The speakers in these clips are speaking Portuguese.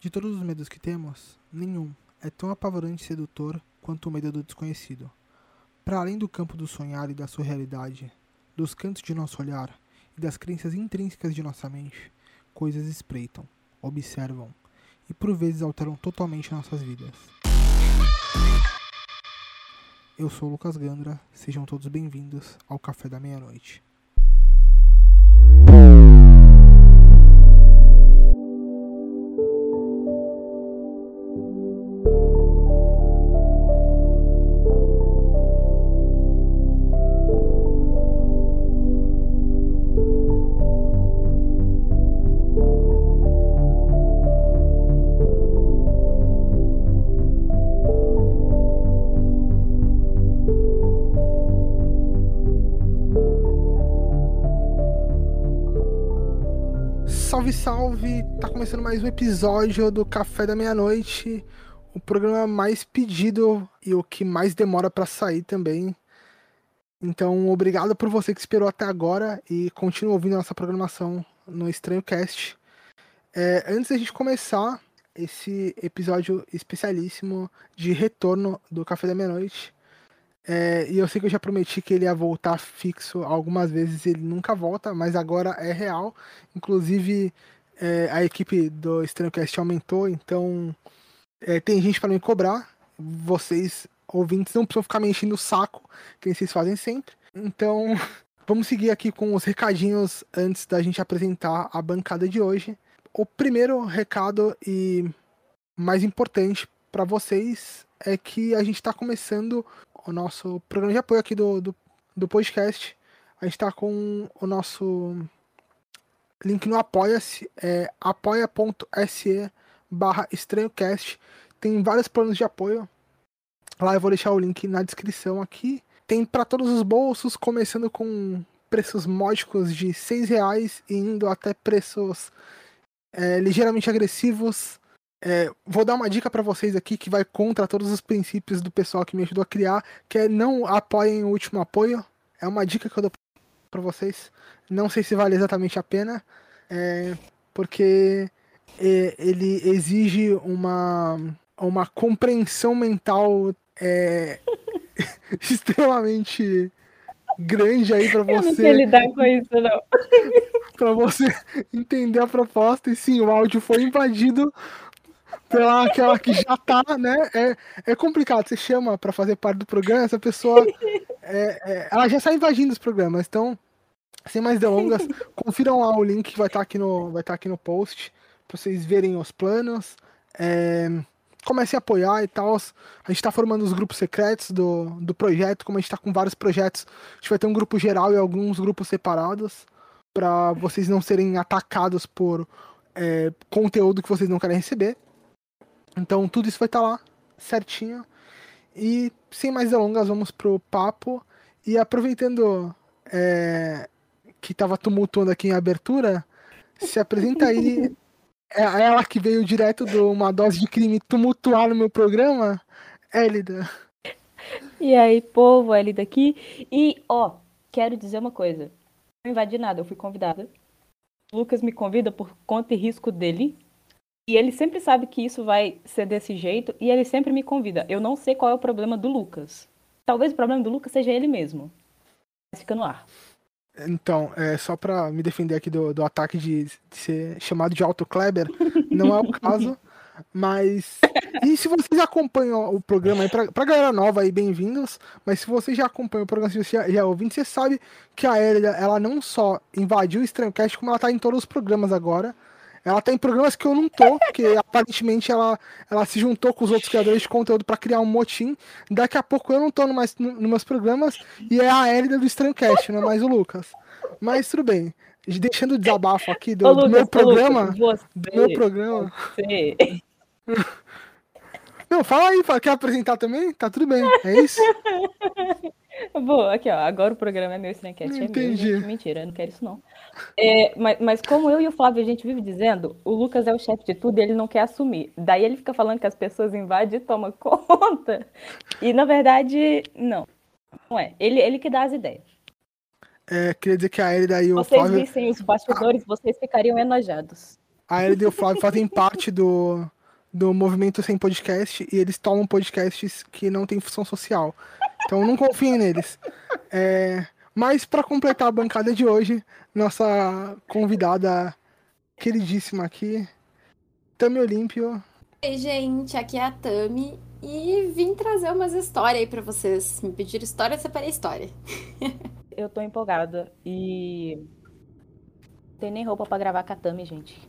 De todos os medos que temos, nenhum é tão apavorante e sedutor quanto o medo do desconhecido. Para além do campo do sonhar e da sua realidade, dos cantos de nosso olhar e das crenças intrínsecas de nossa mente, coisas espreitam, observam e por vezes alteram totalmente nossas vidas. Eu sou Lucas Gandra, sejam todos bem-vindos ao Café da Meia-Noite. Salve! Tá começando mais um episódio do Café da Meia-Noite, o programa mais pedido e o que mais demora para sair também. Então, obrigado por você que esperou até agora e continua ouvindo nossa programação no Estranho Cast. É, antes da gente começar esse episódio especialíssimo de retorno do Café da Meia-Noite, é, e eu sei que eu já prometi que ele ia voltar fixo algumas vezes, ele nunca volta, mas agora é real. Inclusive, é, a equipe do Estranhocast aumentou, então é, tem gente para me cobrar. Vocês, ouvintes, não precisam ficar me enchendo o saco, que vocês fazem sempre. Então, vamos seguir aqui com os recadinhos antes da gente apresentar a bancada de hoje. O primeiro recado e mais importante para vocês é que a gente está começando o nosso programa de apoio aqui do, do, do podcast. A gente está com o nosso link no Apoia-se, é apoia.se barra estranhocast. Tem vários planos de apoio. Lá eu vou deixar o link na descrição aqui. Tem para todos os bolsos, começando com preços módicos de seis reais e indo até preços é, ligeiramente agressivos é, vou dar uma dica para vocês aqui que vai contra todos os princípios do pessoal que me ajudou a criar, que é não apoiem o último apoio. É uma dica que eu dou para vocês. Não sei se vale exatamente a pena, é, porque é, ele exige uma, uma compreensão mental é, extremamente grande aí para você. Eu não sei lidar com isso, não. para você entender a proposta. E sim, o áudio foi invadido pela aquela que já tá, né? É, é complicado. Você chama para fazer parte do programa, essa pessoa. É, é, ela já sai invadindo os programas. Então, sem mais delongas, confiram lá o link que vai estar tá aqui no, vai tá aqui no post para vocês verem os planos. É, comecem a apoiar e tal. A gente está formando os grupos secretos do, do projeto, como a gente está com vários projetos, a gente vai ter um grupo geral e alguns grupos separados para vocês não serem atacados por é, conteúdo que vocês não querem receber. Então tudo isso vai estar tá lá, certinho. E sem mais delongas, vamos pro papo. E aproveitando é, que tava tumultuando aqui em abertura, se apresenta aí. É ela que veio direto de uma dose de crime tumultuar no meu programa, Élida. E aí, povo, Élida aqui. E, ó, quero dizer uma coisa. Não invadi nada, eu fui convidada. O Lucas me convida por conta e risco dele, e ele sempre sabe que isso vai ser desse jeito e ele sempre me convida. Eu não sei qual é o problema do Lucas. Talvez o problema do Lucas seja ele mesmo. Mas fica no ar. Então, é, só pra me defender aqui do, do ataque de, de ser chamado de Auto Kleber, não é o caso. Mas. E se vocês acompanham o programa aí, pra, pra galera nova aí, bem-vindos. Mas se você já acompanha o programa, se você já, já ouvindo, você sabe que a Elia, ela não só invadiu o Estranhocast, como ela tá em todos os programas agora. Ela tá em programas que eu não tô, porque aparentemente ela, ela se juntou com os outros criadores de conteúdo para criar um motim. Daqui a pouco eu não tô no mais, no, nos meus programas e é a Elida do Strandcast, não é mais o Lucas. Mas tudo bem. Deixando o desabafo aqui do, ô, Lucas, do meu programa. Lucas, você, do meu programa. Você. Não, fala aí, quer apresentar também? Tá tudo bem, é isso? Boa, aqui ó, agora o programa é meu Strandcast, é Entendi. meu, Mentira, eu não quero isso não. É, mas, mas, como eu e o Flávio a gente vive dizendo, o Lucas é o chefe de tudo e ele não quer assumir. Daí ele fica falando que as pessoas invadem e tomam conta. E na verdade, não. Não é. Ele, ele que dá as ideias. É, queria dizer que a Elida e o vocês Flávio... vissem os bastidores, vocês ficariam enojados. A Elida e o Flávio fazem parte do, do movimento sem podcast e eles tomam podcasts que não têm função social. Então não confiem neles. É, mas para completar a bancada de hoje, nossa convidada queridíssima aqui, Tami Olímpio. Oi, gente, aqui é a Tami e vim trazer umas histórias aí para vocês. Me pediram história, eu separei história. eu tô empolgada e. Não tem nem roupa para gravar com a Tami, gente.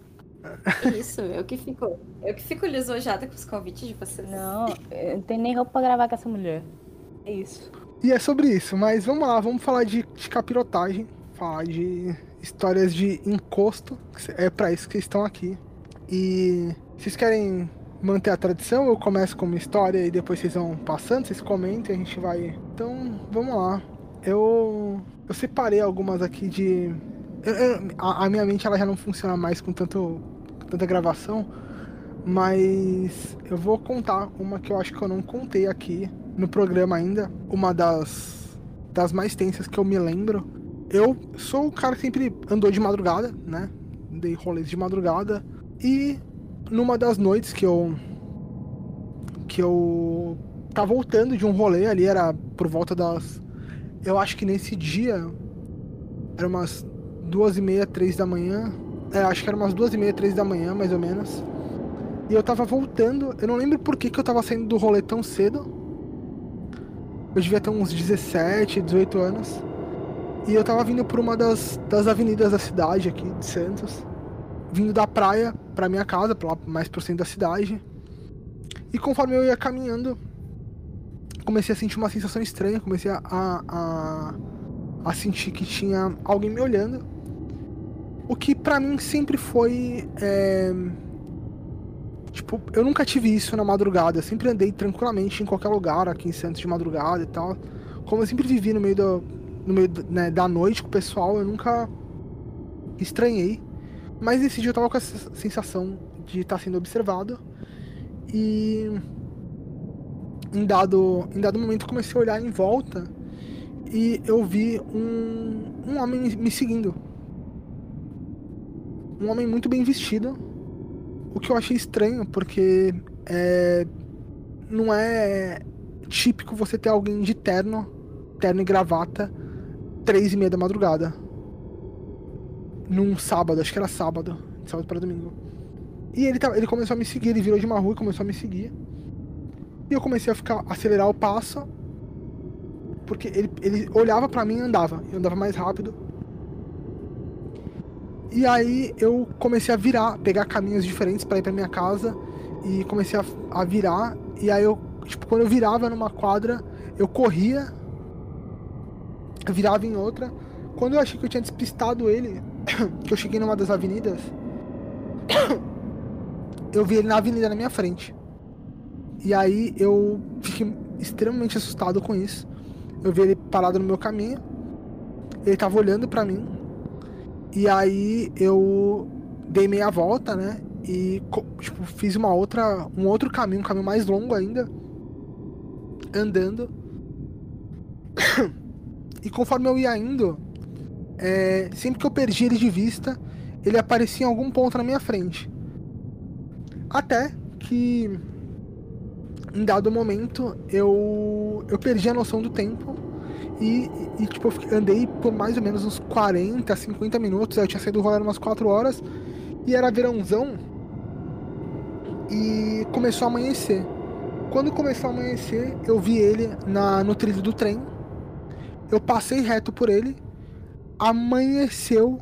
Isso, eu que fico. Eu que fico lisonjada com os convites de vocês. Não, não tem nem roupa pra gravar com essa mulher. É isso. E é sobre isso, mas vamos lá, vamos falar de, de capirotagem, falar de histórias de encosto. É para isso que estão aqui. E vocês querem manter a tradição? Eu começo com uma história e depois vocês vão passando, vocês comentem, a gente vai. Então, vamos lá. Eu eu separei algumas aqui de eu, eu, a, a, minha mente ela já não funciona mais com tanto tanta gravação, mas eu vou contar uma que eu acho que eu não contei aqui no programa ainda, uma das das mais tensas que eu me lembro. Eu sou o cara que sempre andou de madrugada, né? Dei rolês de madrugada e numa das noites que eu que eu tá voltando de um rolê ali era por volta das eu acho que nesse dia era umas duas e meia, três da manhã. É, acho que era umas duas e meia, três da manhã, mais ou menos. E eu tava voltando, eu não lembro por que, que eu tava saindo do rolê tão cedo. Eu devia ter uns 17, 18 anos. E eu tava vindo por uma das, das avenidas da cidade aqui, de Santos. Vindo da praia pra minha casa, pra lá, mais pro centro da cidade. E conforme eu ia caminhando, comecei a sentir uma sensação estranha. Comecei a, a, a sentir que tinha alguém me olhando. O que para mim sempre foi. É... Tipo, eu nunca tive isso na madrugada. Eu sempre andei tranquilamente em qualquer lugar aqui em Santos de madrugada e tal. Como eu sempre vivi no meio, do, no meio né, da noite com o pessoal, eu nunca estranhei. Mas esse dia eu tava com essa sensação de estar sendo observado. E em dado, em dado momento comecei a olhar em volta e eu vi um, um homem me seguindo um homem muito bem vestido. O que eu achei estranho, porque é, não é típico você ter alguém de terno, terno e gravata, três e meia da madrugada. Num sábado, acho que era sábado, de sábado para domingo. E ele, ele começou a me seguir, ele virou de uma rua e começou a me seguir. E eu comecei a ficar acelerar o passo, porque ele, ele olhava para mim e andava. Eu andava mais rápido. E aí eu comecei a virar, pegar caminhos diferentes para ir para minha casa e comecei a, a, virar. E aí eu, tipo, quando eu virava numa quadra, eu corria, virava em outra. Quando eu achei que eu tinha despistado ele, que eu cheguei numa das avenidas, eu vi ele na avenida na minha frente. E aí eu fiquei extremamente assustado com isso. Eu vi ele parado no meu caminho. Ele tava olhando para mim e aí eu dei meia volta, né? E tipo, fiz uma outra, um outro caminho, um caminho mais longo ainda, andando. e conforme eu ia indo, é, sempre que eu perdi ele de vista, ele aparecia em algum ponto na minha frente. Até que em dado momento eu eu perdi a noção do tempo e, e, tipo, eu andei por mais ou menos uns 40, 50 minutos. Eu tinha saído do umas 4 horas. E era verãozão. E começou a amanhecer. Quando começou a amanhecer, eu vi ele na, no trilho do trem. Eu passei reto por ele. Amanheceu.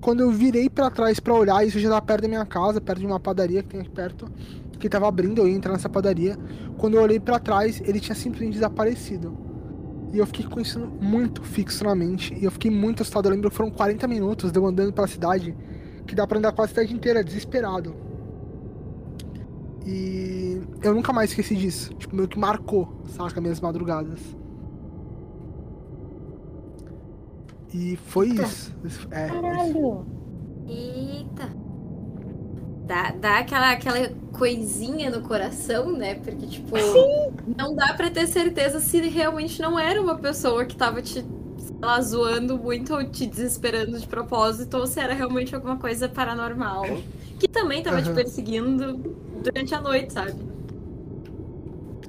Quando eu virei para trás para olhar, isso já tá perto da minha casa, perto de uma padaria que tem aqui perto, que tava abrindo, eu ia entrar nessa padaria. Quando eu olhei para trás, ele tinha simplesmente desaparecido. E eu fiquei com isso muito fixo na mente. E eu fiquei muito assustado. Eu lembro que foram 40 minutos de eu andando pela cidade. Que dá pra andar quase a cidade inteira, desesperado. E eu nunca mais esqueci disso. Tipo, meio que marcou, saca, minhas madrugadas. E foi Eita. isso. É, Caralho! Eita! Dá, dá aquela, aquela coisinha no coração, né? Porque, tipo, Sim. não dá para ter certeza se realmente não era uma pessoa que tava te ela zoando muito ou te desesperando de propósito, ou se era realmente alguma coisa paranormal. Que também tava te Aham. perseguindo durante a noite, sabe?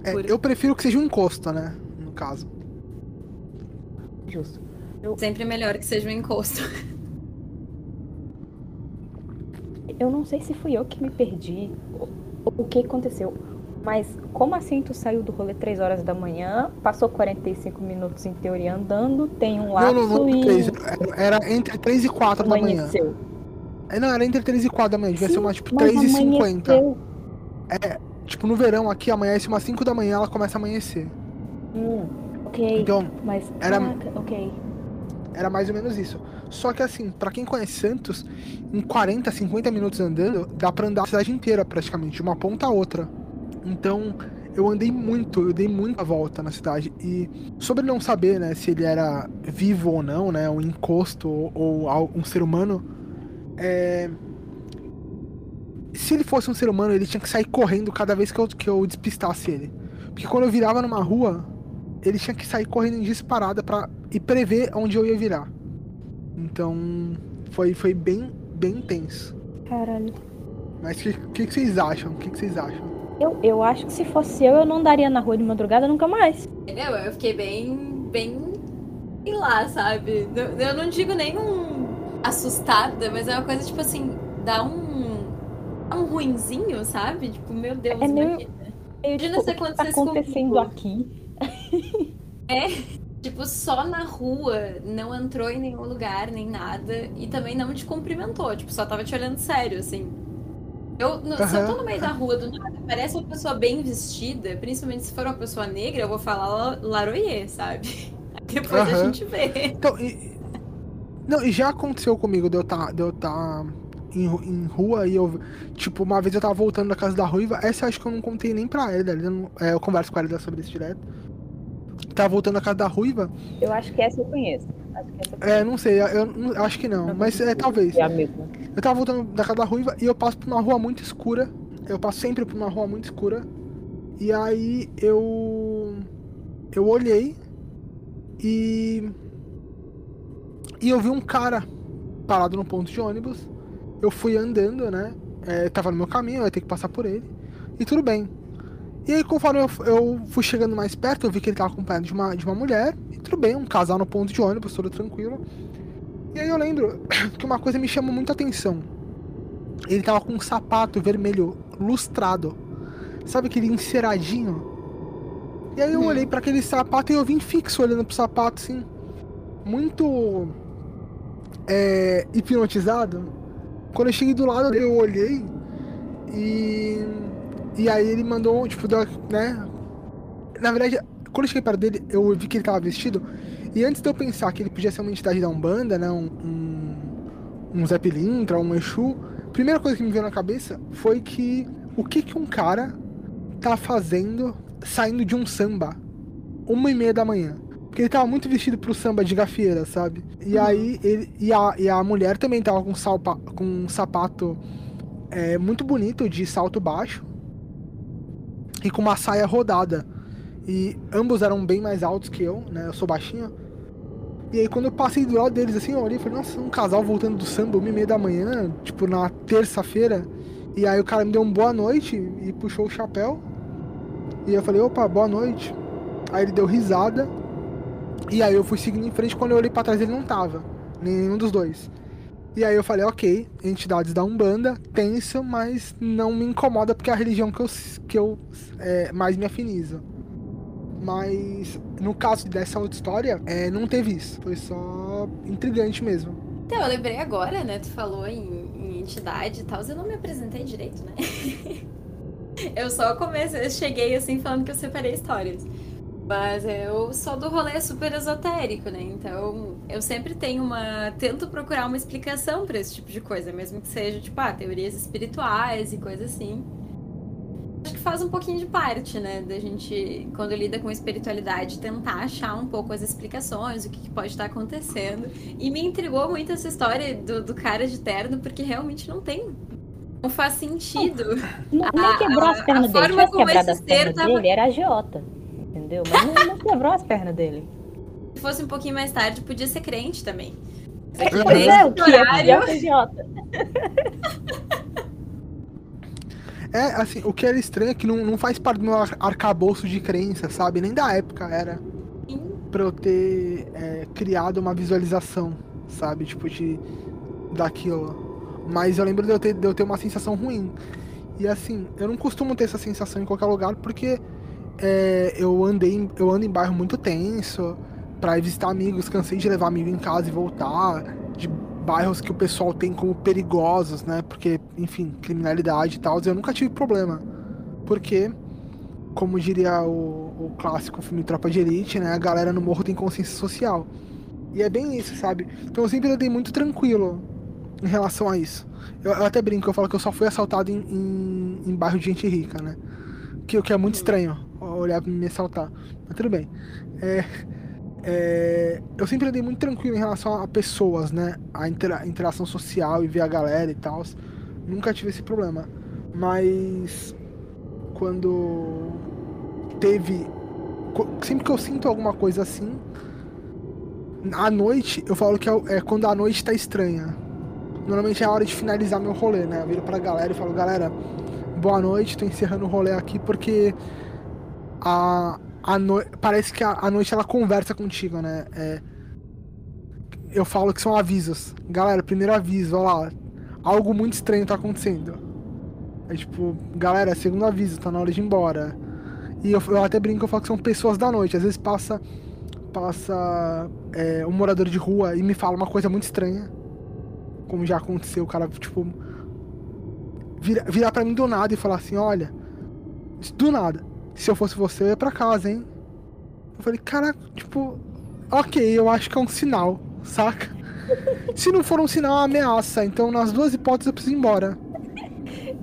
É, Por- eu prefiro que seja um encosto, né? No caso. Justo. Sempre melhor que seja um encosto. Eu não sei se fui eu que me perdi o que aconteceu. Mas como assim tu saiu do rolê 3 horas da manhã, passou 45 minutos em teoria andando, tem um Não, lapso não, não, e três. Era, era entre 3 e 4 da manhã. amanheceu. É, não, era entre 3 e 4 da manhã. Devia ser Sim, umas tipo mas 3 e 50. amanheceu. Tipo, no verão aqui amanhece umas 5 da manhã, ela começa a amanhecer. Hum, ok. Então, Mas, era- caraca, ok. era mais ou menos isso. Só que assim, pra quem conhece Santos, em 40, 50 minutos andando, dá pra andar a cidade inteira praticamente, de uma ponta a outra. Então, eu andei muito, eu dei muita volta na cidade. E sobre não saber, né, se ele era vivo ou não, né, um encosto ou, ou um ser humano, é... se ele fosse um ser humano, ele tinha que sair correndo cada vez que eu, que eu despistasse ele. Porque quando eu virava numa rua, ele tinha que sair correndo em disparada pra, e prever onde eu ia virar. Então, foi, foi bem, bem intenso. Caralho. Mas o que, que, que vocês acham? O que, que vocês acham? Eu, eu acho que se fosse eu, eu não andaria na rua de madrugada nunca mais. Entendeu? Eu fiquei bem. bem. sei lá, sabe? Eu- não digo nem um assustada, mas é uma coisa tipo assim, dá um. dá um ruinzinho, sabe? Tipo, meu Deus, É meio- imagina. Eu, Imagina tipo, se o que tá acontecendo comigo. aqui? Tipo, só na rua, não entrou em nenhum lugar, nem nada, e também não te cumprimentou, tipo, só tava te olhando sério, assim. Eu, no- Se eu tô no meio da rua do nada, parece uma pessoa bem vestida, principalmente se for uma pessoa negra, eu vou falar la- laroie, sabe? Depois a Aham. gente vê. Então, e, não, e já aconteceu comigo de eu estar de eu tá em, em rua e eu. Tipo, uma vez eu tava voltando da casa da Ruiva. Essa eu acho que eu não contei nem pra ela. ela não- é, eu converso com ela sobre isso direto. Tava voltando da casa da Ruiva. Eu acho que essa eu conheço. Essa eu É, não sei, eu, não- eu acho que não. Mas é, talvez. É a mesma. Eu tava voltando da casa da Ruiva e eu passo por uma rua muito escura. Eu passo sempre por uma rua muito escura. E aí eu. Eu olhei e. E eu vi um cara parado no ponto de ônibus. Eu fui andando, né? É, tava no meu caminho, eu ia ter que passar por ele. E tudo bem. E aí, conforme eu, eu fui chegando mais perto, eu vi que ele tava acompanhado de uma, de uma mulher. E tudo bem, um casal no ponto de ônibus, tudo tranquilo. E aí eu lembro que uma coisa me chamou muita atenção. Ele tava com um sapato vermelho lustrado. Sabe aquele enceradinho? E aí eu Uhum. olhei pra aquele sapato e eu vim fixo olhando pro sapato, assim. Muito. É, hipnotizado. Quando eu cheguei do lado eu olhei. E. E aí ele mandou, tipo, deu- né? Na verdade, quando eu cheguei perto dele, eu vi que ele tava vestido. E antes de eu pensar que ele podia ser uma entidade da Umbanda, né? Um, um, um Zé Pilintra, um Exu. A primeira coisa que me veio na cabeça foi que o que que um cara tá fazendo saindo de um samba uma e meia da manhã? Porque ele tava muito vestido pro samba de gafieira, sabe? E aí ele e a, e a mulher também tava com, salpa, com um sapato é, muito bonito de salto baixo e com uma saia rodada. E ambos eram bem mais altos que eu, né? Eu sou baixinho. E aí quando eu passei do lado deles assim, eu olhei e falei, nossa, um casal voltando do samba, uma e meia da manhã, tipo na terça-feira. E aí o cara me deu um boa noite e puxou o chapéu. E eu falei, opa, boa noite. Aí ele deu risada. E aí eu fui seguindo em frente, quando eu olhei pra trás ele não tava. Nenhum dos dois. E aí eu falei, ok, entidades da Umbanda, tenso, mas não me incomoda porque é a religião que eu, que eu é, mais me afinizo. Mas no caso dessa outra história, é, não teve isso. Foi só intrigante mesmo. Então, eu lembrei agora, né? Tu falou em, em entidade e tal, eu não me apresentei direito, né? eu só comecei, cheguei assim falando que eu separei histórias. Mas eu sou do rolê super esotérico, né? Então, eu sempre tenho uma. Tento procurar uma explicação pra esse tipo de coisa, mesmo que seja, tipo, ah, teorias espirituais e coisa assim. Acho que faz um pouquinho de parte, né? Da gente, quando lida com espiritualidade, tentar achar um pouco as explicações, o que, que pode estar acontecendo. E me intrigou muito essa história do, do cara de terno, porque realmente não tem. Não faz sentido. Não, nem A- quebrou a- as pernas a dele. forma como esse ser tava- dele, era agiota. Entendeu? Mas não, não quebrou as pernas dele. Se fosse um pouquinho mais tarde, podia ser crente também. Pois é, o que é, é idiota. É, assim, o que era estranho é que não, não faz parte do meu arcabouço de crença, sabe? Nem da época era. Pra eu ter é, criado uma visualização, sabe? Tipo, de. daquilo. Mas eu lembro de eu, ter, de eu ter uma sensação ruim. E assim, eu não costumo ter essa sensação em qualquer lugar porque é, eu andei eu ando em bairro muito tenso para visitar amigos, cansei de levar amigo em casa e voltar, de bairros que o pessoal tem como perigosos, né? Porque, enfim, criminalidade e tal, eu nunca tive problema. Porque, como diria o, o clássico filme Tropa de Elite, né? A galera no morro tem consciência social. E é bem isso, sabe? Então eu sempre andei muito tranquilo em relação a isso. Eu, eu até brinco, eu falo que eu só fui assaltado em, em, em bairro de gente rica, né? Que, o que é muito estranho, olhar pra me assaltar. Mas tudo bem. É, é, eu sempre andei muito tranquilo em relação a pessoas, né? A intera interação social e ver a galera e tal. Nunca tive esse problema. Mas quando teve. Sempre que eu sinto alguma coisa assim, à noite, eu falo que é, é quando a noite tá estranha. Normalmente é a hora de finalizar meu rolê, né? Eu viro pra galera e falo, galera, boa noite, tô encerrando o rolê aqui porque a, a no... parece que a, a, noite ela conversa contigo, né? É... Eu falo que são avisos. Galera, primeiro aviso, olha lá. Algo muito estranho tá acontecendo. É tipo, galera, segundo aviso, tá na hora de ir embora. E eu, eu até brinco, eu falo que são pessoas da noite. Às vezes passa passa é, um morador de rua e me fala uma coisa muito estranha. Como já aconteceu, o cara, tipo, vira, virar pra mim do nada e falar assim, olha, do nada se eu fosse você, eu ia pra casa, hein? Eu falei, cara, tipo, ok, eu acho que é um sinal, saca? Se não for um sinal, é uma ameaça. Então, nas duas hipóteses, eu preciso ir embora.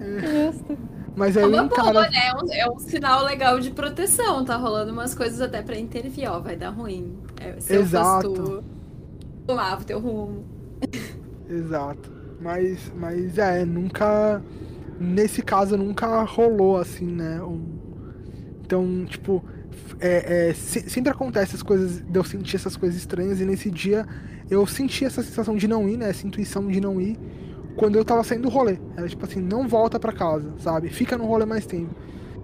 É. Justo. Mas aí é um cara... né? é, um, é um sinal legal de proteção. Tá rolando umas coisas até pra intervir, ó. Vai dar ruim. É, se Exato. eu fosse tu, tomava o teu rumo. Exato. Mas, mas é, nunca. Nesse caso, nunca rolou assim, né? Um, então, tipo, é, é, se, sempre acontece as coisas, de eu sentir essas coisas estranhas, e nesse dia eu senti essa sensação de não ir, né? Essa intuição de não ir, quando eu tava saindo do rolê. Era tipo assim, não volta pra casa, sabe? Fica no rolê mais tempo.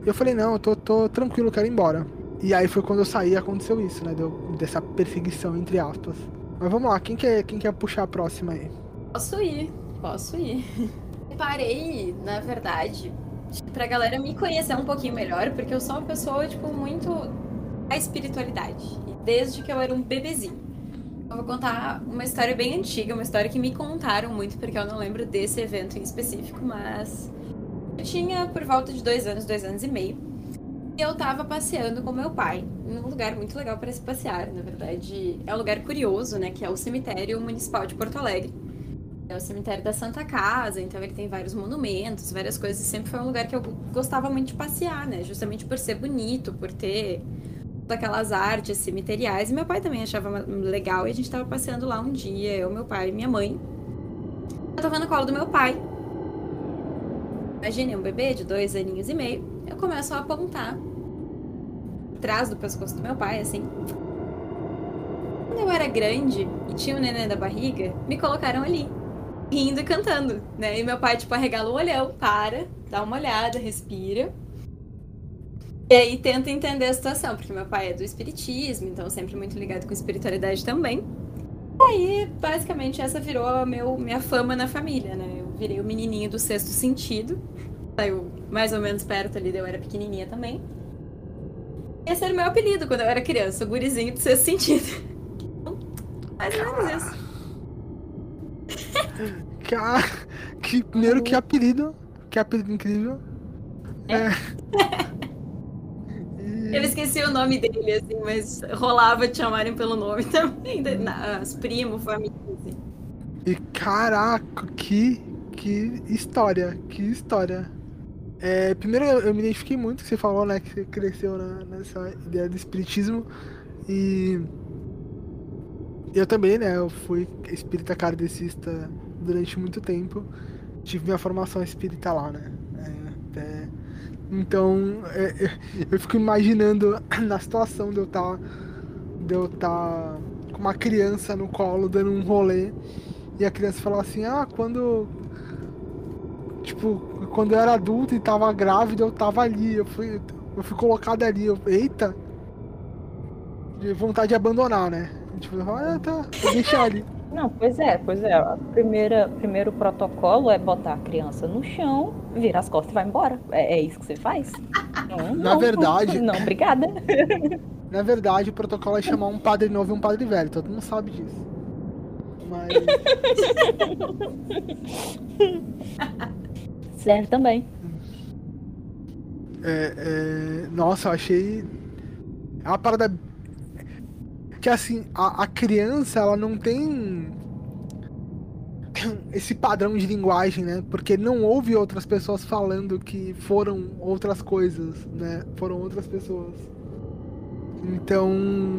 Eu falei, não, eu tô, tô tranquilo, quero ir embora. E aí foi quando eu saí aconteceu isso, né? Deu, dessa perseguição, entre aspas. Mas vamos lá, quem quer, quem quer puxar a próxima aí? Posso ir, posso ir. Parei, na verdade, pra galera me conhecer um pouquinho melhor, porque eu sou uma pessoa, tipo, muito a espiritualidade. Desde que eu era um bebezinho. Eu vou contar uma história bem antiga, uma história que me contaram muito, porque eu não lembro desse evento em específico, mas eu tinha por volta de dois anos, dois anos e meio. E eu tava passeando com meu pai, num lugar muito legal para se passear. Na verdade, é um lugar curioso, né? Que é o cemitério municipal de Porto Alegre. É o cemitério da Santa Casa, então ele tem vários monumentos, várias coisas. Sempre foi um lugar que eu gostava muito de passear, né? Justamente por ser bonito, por ter aquelas artes cemiteriais. E meu pai também achava legal. E a gente tava passeando lá um dia, eu, meu pai e minha mãe. Eu tava no colo do meu pai. Imagine um bebê de dois aninhos e meio. Eu começo a apontar atrás do pescoço do meu pai, assim. Quando eu era grande e tinha o um neném da barriga, me colocaram ali rindo e cantando, né? E meu pai, tipo, arregala o olhão, para, dá uma olhada, respira. E aí tenta entender a situação, porque meu pai é do espiritismo, então sempre muito ligado com espiritualidade também. E aí, basicamente, essa virou a meu, minha fama na família, né? Eu virei o menininho do sexto sentido. Saiu mais ou menos perto ali, eu era pequenininha também. Esse era o meu apelido quando eu era criança, o gurizinho do sexto sentido. Mais ou menos isso. Cara, que, primeiro que apelido. Que apelido incrível. É. é. Eu esqueci o nome dele, assim, mas rolava te chamarem pelo nome também. As primos, família, assim. E caraca, que, que história, que história. É, primeiro eu, me identifiquei muito que você falou, né, que você cresceu na, nessa ideia do espiritismo e eu também, né? Eu fui espírita kardecista durante muito tempo. Tive minha formação espírita lá, né? É, até... Então, é, é, eu fico imaginando na situação de eu estar de eu tá com uma criança no colo dando um rolê e a criança falou assim: "Ah, quando tipo, quando eu era adulto e tava grávida, eu tava ali, eu fui eu fui colocado ali, eu, eita, de vontade de abandonar, né? Tipo, ah, tá, vou deixar ali. Não, pois é, pois é. A primeira, primeiro protocolo é botar a criança no chão, virar as costas e vai embora. É, é isso que você faz? Não, Na não, verdade. Não, obrigada. Na verdade, o protocolo é chamar um padre novo e um padre velho. Todo mundo sabe disso. Mas. Serve também. É, é... Nossa, eu achei. É uma parada que assim, a, a criança, ela não tem esse padrão de linguagem, né? Porque não ouve outras pessoas falando que foram outras coisas, né? Foram outras pessoas. Então.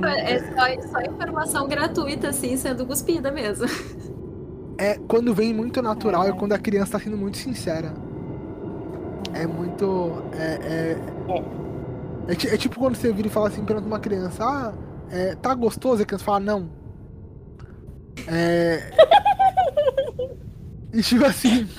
É só, só informação gratuita, assim, sendo cuspida mesmo. É quando vem muito natural, é, é quando a criança tá sendo muito sincera. É muito. É, é, é, é tipo quando você vira e fala assim perante uma criança: Ah, é, tá gostoso? E a criança fala, não. É. e tipo assim.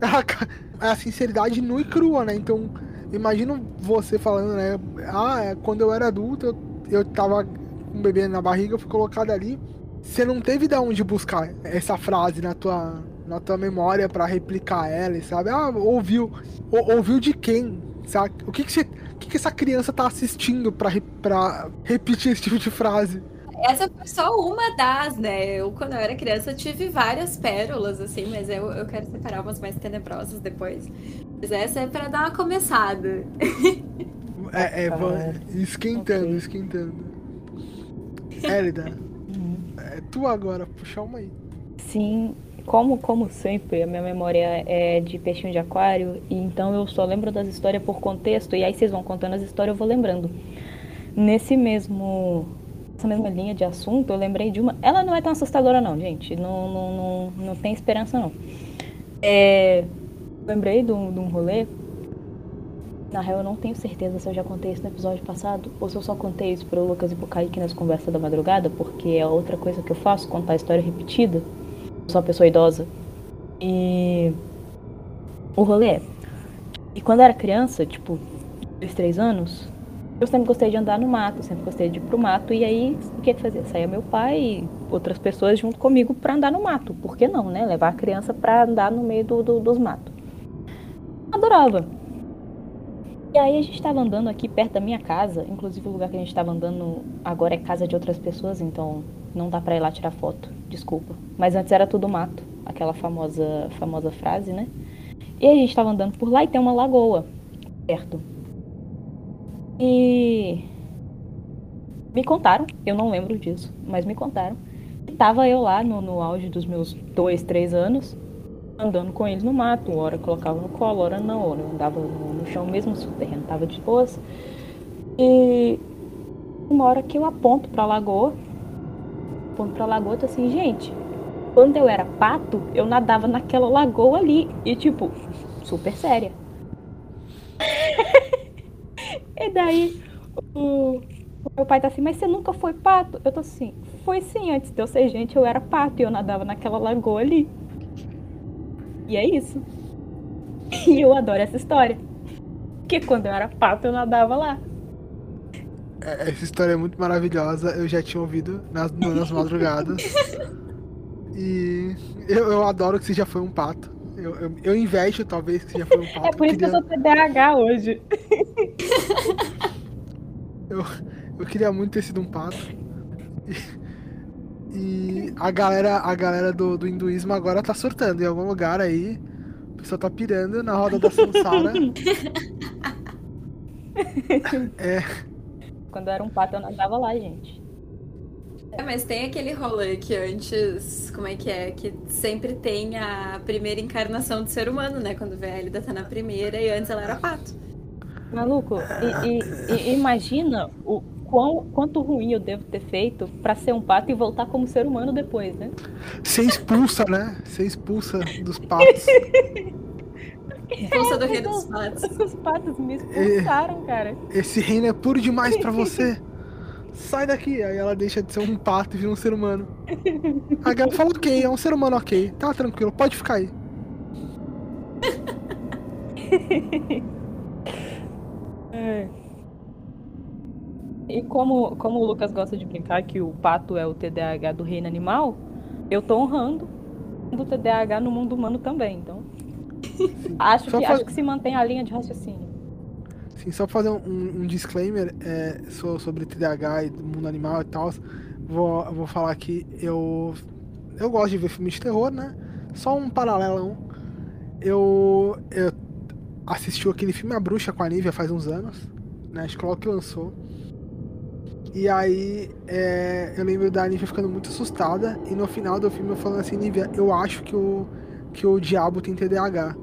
A, a sinceridade nua e crua, né? Então, imagina você falando, né? Ah, é, quando eu era adulto, eu, eu tava com um bebê na barriga, eu fui colocado ali. Você não teve de onde buscar essa frase na tua, na tua memória para replicar ela, sabe? Ah, ouviu. Ou, ouviu de quem? Sabe? O que, que você que, que essa criança tá assistindo pra, pra repetir esse tipo de frase? Essa foi só uma das, né? Eu, quando eu era criança, tive várias pérolas, assim, mas eu, eu quero separar umas mais tenebrosas depois. Mas essa é pra dar uma começada. É, é esquentando, okay. esquentando. Élida, uhum. é tu agora, puxa uma aí. Sim, como, como sempre, a minha memória é de peixinho de aquário, e então eu só lembro das histórias por contexto, e aí vocês vão contando as histórias, eu vou lembrando. Nesse mesmo. Essa mesma linha de assunto, eu lembrei de uma. Ela não é tão assustadora, não, gente. Não, não, não, não tem esperança, não. É, lembrei de um, de um rolê. Na real, eu não tenho certeza se eu já contei isso no episódio passado ou se eu só contei isso pro Lucas e pro Kaique nas conversas da madrugada, porque é outra coisa que eu faço, contar história repetida sou uma pessoa idosa. E o rolê é. E quando eu era criança, tipo, dois, três anos, eu sempre gostei de andar no mato, sempre gostei de ir pro mato. E aí, o que que fazia? Saía meu pai e outras pessoas junto comigo pra andar no mato. Por que não, né? Levar a criança pra andar no meio do, do, dos matos. Adorava. E aí a gente estava andando aqui perto da minha casa, inclusive o lugar que a gente estava andando agora é casa de outras pessoas, então não dá para ir lá tirar foto, desculpa. Mas antes era tudo mato, aquela famosa famosa frase, né? E a gente estava andando por lá e tem uma lagoa perto. E me contaram, eu não lembro disso, mas me contaram. E tava eu lá no, no auge dos meus dois, três anos, andando com eles no mato, hora colocava no colo, hora não, hora eu andava no, chão mesmo, se o terreno tava de boas. E uma hora que eu aponto pra lagoa, aponto pra lagoa, tô assim, gente, quando eu era pato, eu nadava naquela lagoa ali. E tipo, super séria. e daí o, o meu pai tá assim, mas você nunca foi pato? Eu tô assim, foi sim, antes de eu ser gente, eu era pato e eu nadava naquela lagoa ali. E é isso. E eu adoro essa história. Que quando eu era pato, eu nadava lá. É, essa história é muito maravilhosa. Eu já tinha ouvido nas, nas madrugadas. e eu, eu adoro que você já foi um pato. Eu, eu, eu invejo, talvez, que você já foi um pato. É por isso queria... que eu sou TDAH hoje. eu, eu queria muito ter sido um pato. E... E a galera, a galera do, do hinduísmo agora tá surtando em algum lugar aí. A pessoa tá pirando na roda da Sansara. é. Quando eu era um pato, eu nadava lá, gente. É, mas tem aquele rolê que antes, como é que é? Que sempre tem a primeira encarnação do ser humano, né? Quando vê a Elida tá na primeira e antes ela era pato. Maluco, e, e, e imagina o, quão, quanto ruim eu devo ter feito para ser um pato e voltar como ser humano depois, né? Você expulsa, né? Você expulsa dos patos. Expulsa do reino dos patos. Os patos me expulsaram, cara. Esse reino é puro demais para você. sai daqui. Aí ela deixa de ser um pato e vira um ser humano. A Gabi fala, ok, é um ser humano ok. Tá tranquilo, pode ficar aí. É. E como, como o Lucas gosta de brincar que o pato é o TDAH do reino animal, eu tô honrando o TDAH no mundo humano também. Então, acho que, acho que se mantém a linha de raciocínio. Sim, só pra fazer um, um disclaimer é, so- sobre TDAH e do mundo animal e tal. Vou, vou falar que eu, eu gosto de ver filme de terror, né? Só um paralelão. Eu, eu assisti aquele filme A Bruxa com a Nívia faz uns anos, né? Acho que logo que lançou. E aí é, eu lembro da Nívia ficando muito assustada. E no final do filme eu falando assim, Nívia, eu acho que o, que o diabo tem TDAH.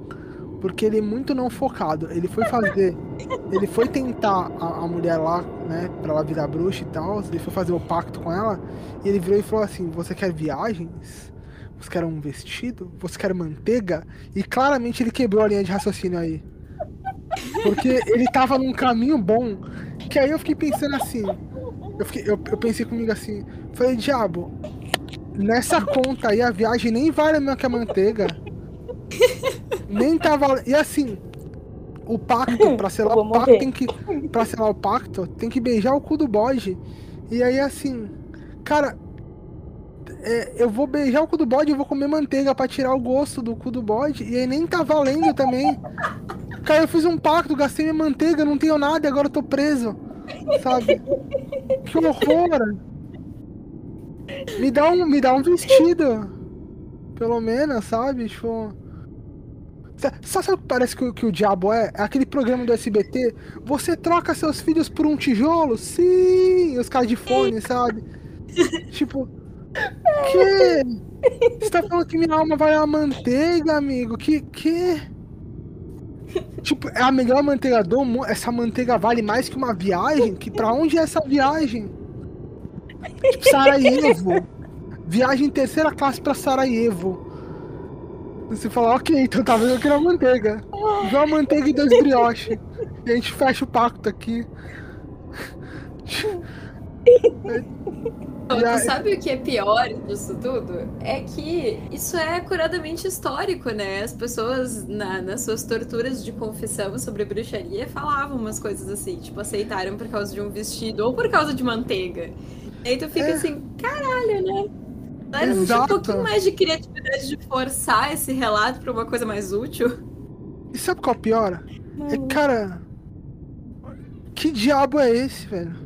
Porque ele é muito não focado. Ele foi fazer. Ele foi tentar a, a mulher lá, né? Pra ela virar bruxa e tal. Ele foi fazer o pacto com ela. E ele virou e falou assim: Você quer viagens? Você quer um vestido? Você quer manteiga? E claramente ele quebrou a linha de raciocínio aí. Porque ele tava num caminho bom. Que aí eu fiquei pensando assim. Eu, fiquei, eu, eu pensei comigo assim. Falei, diabo, nessa conta aí a viagem nem vale a mesma que a manteiga. Nem tava. E assim, o pacto, pra selar o pacto, morrer. tem que. Pra selar o pacto, tem que beijar o cu do bode. E aí assim, cara. é, eu vou beijar o cu do bode e vou comer manteiga pra tirar o gosto do cu do bode. E aí nem tá valendo também. Cara, eu fiz um pacto, gastei minha manteiga, não tenho nada e agora eu tô preso. Sabe? Que horror! Me dá um, me dá um vestido. Pelo menos, sabe? Tipo. Sa- Sabe, o que parece que, o- que o diabo é? É aquele programa do SBT. Você troca seus filhos por um tijolo? Sim! Os caras de fone, sabe? tipo. Que? Você tá falando que minha alma vai a manteiga, amigo? Que. Que? Tipo, é a melhor manteiga do mundo. Essa manteiga vale mais que uma viagem? Que pra onde é essa viagem? Tipo, Sarajevo. Viagem terceira classe pra Sarajevo. Você fala, ok, então tá vendo que era manteiga. Vê uma manteiga e dois brioche. E a gente fecha o pacto aqui. Não, tu sabe o que é pior disso tudo? É que isso é curadamente histórico, né? As pessoas, na- nas suas torturas de confissão sobre bruxaria, falavam umas coisas assim, tipo, aceitaram por causa de um vestido ou por causa de manteiga. E aí tu fica É. assim, caralho, né? Era um pouquinho mais de criatividade de forçar esse relato pra uma coisa mais útil? E sabe qual é o pior? É, cara. Que diabo é esse, velho?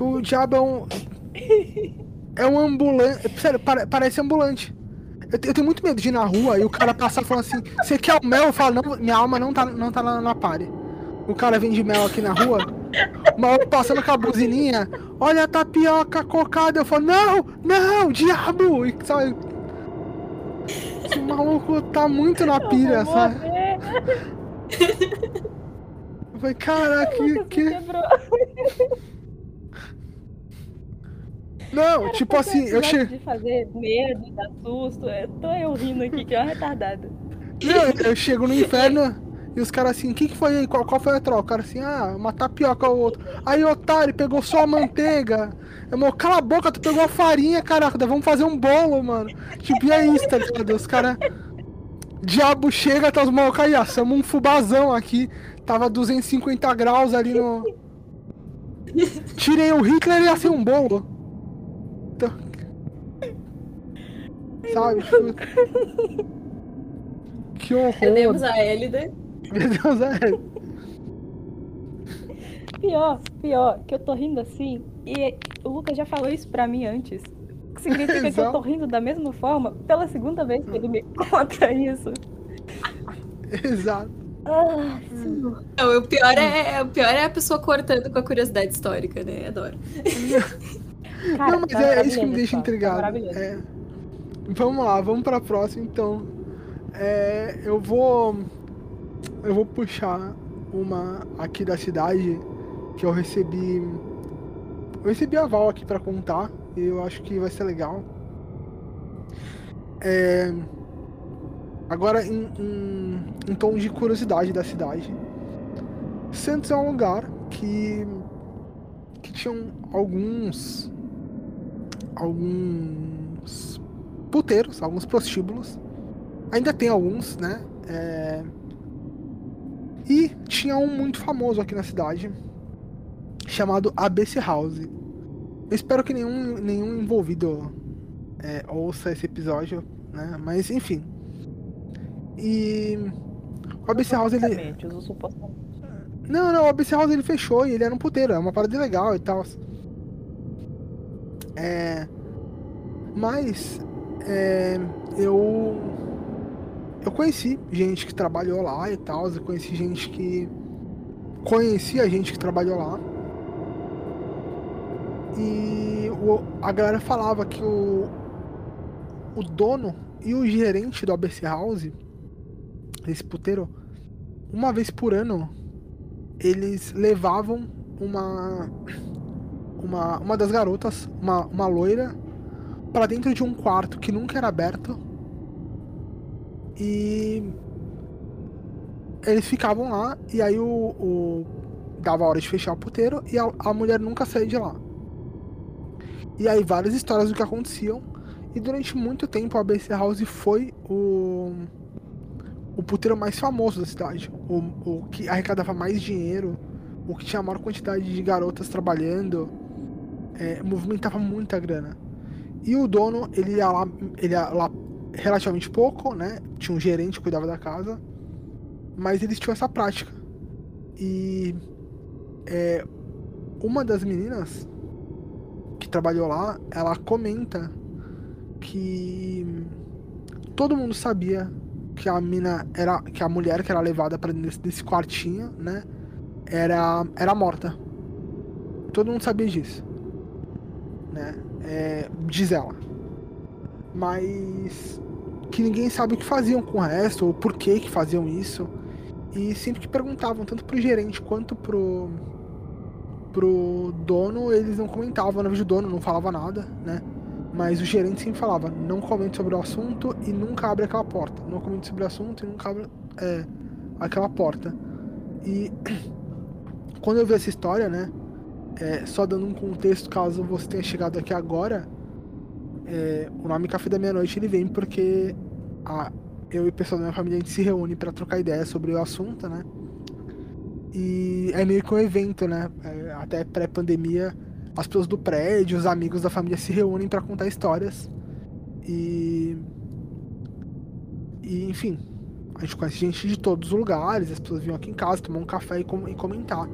O diabo é um. É um ambulante. Sério, pare- parece ambulante. Eu, eu tenho muito medo de ir na rua e o cara passar falando assim: Você quer o mel? Eu falo: Não, minha alma não tá, não tá na, na pare. O cara vende mel aqui na rua. O maluco passando com a buzininha. Olha a tapioca cocada. Eu falo: Não, não, diabo! E, sabe? Esse maluco tá muito na pilha, sabe? Eu falei, caraca, que, que... Não, Cara, tipo assim, é eu chego. de fazer medo, dar susto. Eu tô eu rindo aqui, que é uma retardada. Não, eu chego no inferno e os caras assim, o que, que foi aí? Qual, qual foi a troca? O cara assim, ah, uma tapioca ou outro. Aí, otário, pegou só a manteiga. Eu, meu, cala a boca, tu pegou a farinha, caraca, vamos fazer um bolo, mano. Tipo, e é isso, tá ligado? Os caras. Diabo chega, tá os malucos aí, assamos um fubazão aqui. Tava 250 graus ali no. Tirei o Hitler e assei um bolo. Então... Sabe, tipo. Que horror. Perdemos a Elida. Meu Deus, é. Pior, pior, que eu tô rindo assim. E o Lucas já falou isso pra mim antes. O que significa que eu Exato. tô rindo da mesma forma pela segunda vez que ele me conta isso. Exato. Ah, Não, o pior é, o pior é a pessoa cortando com a curiosidade histórica, né? Adoro. cara, não, mas tá é isso que me deixa tá intrigado. maravilhoso. É. Vamos lá, vamos pra próxima então. É, eu vou. Eu vou puxar uma aqui da cidade que eu recebi. Eu recebi aval aqui pra contar e eu acho que vai ser legal. É, agora em, em, em tom de curiosidade da cidade. Santos é um lugar que que tinham alguns alguns puteiros, alguns prostíbulos. Ainda tem alguns, né? É... E tinha um muito famoso aqui na cidade, chamado ABC House. Eu espero que nenhum, nenhum envolvido é, ouça esse episódio, né? Mas enfim. E o ABC House ele. Não, não, o ABC House ele fechou e ele era um puteiro, é uma parada legal e tal. É. Mas é, eu eu conheci gente que trabalhou lá e tal, eu conheci gente que conhecia gente que trabalhou lá. E o, a galera falava que o, o dono e o gerente do ABC House, esse puteiro, uma vez por ano, eles levavam uma uma, uma das garotas, uma, uma loira, para dentro de um quarto que nunca era aberto. E eles ficavam lá e aí o, o dava a hora de fechar o puteiro e a, a mulher nunca saía de lá. E aí várias histórias do que aconteciam. E durante muito tempo a ABC House foi o o puteiro mais famoso da cidade, o, o que arrecadava mais dinheiro, o que tinha a maior quantidade de garotas trabalhando, é, movimentava muita grana. E o dono, ele ia lá, ele ia lá relativamente pouco, né? Tinha um gerente que cuidava da casa, mas eles tinham essa prática. E é, uma das meninas que trabalhou lá, ela comenta que todo mundo sabia que a mina era que a mulher que era levada para dentro desse quartinho, né, era era morta. Todo mundo sabia disso, né? É, diz ela. Mas que ninguém sabe o que faziam com o resto ou por que que faziam isso. E sempre que perguntavam tanto pro gerente quanto pro pro dono, eles não comentavam, na verdade o dono não falava nada, né? Mas o gerente sempre falava, não comente sobre o assunto e nunca abre aquela porta. Não comente sobre o assunto e nunca abre é, aquela porta. E quando eu vi essa história, né? É, só dando um contexto, caso você tenha chegado aqui agora, é, o nome Café da Meia-Noite ele vem porque a, eu e o pessoal da minha família a gente se reúne para trocar ideia sobre o assunto, né? E é meio que um evento, né? É, até pré-pandemia as pessoas do prédio, os amigos da família se reúnem para contar histórias. E. E, enfim, a gente conhece gente de todos os lugares, as pessoas vinham aqui em casa tomar um café e, com e comentar.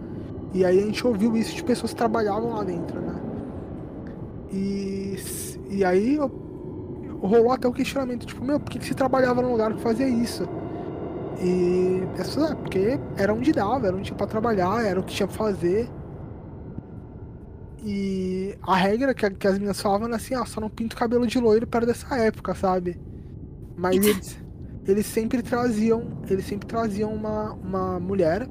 E aí a gente ouviu isso de pessoas que trabalhavam lá dentro, né? E, e aí eu, rolou até o questionamento, tipo, meu, por que, que você trabalhava num lugar que fazia isso? E pessoas, ah, porque era onde dava, era onde tinha pra trabalhar, era o que tinha pra fazer. E a regra que, que as meninas falavam era assim, ó, só não pinta o cabelo de loiro perto dessa época, sabe? Mas eles, eles sempre traziam, eles sempre traziam uma, uma mulher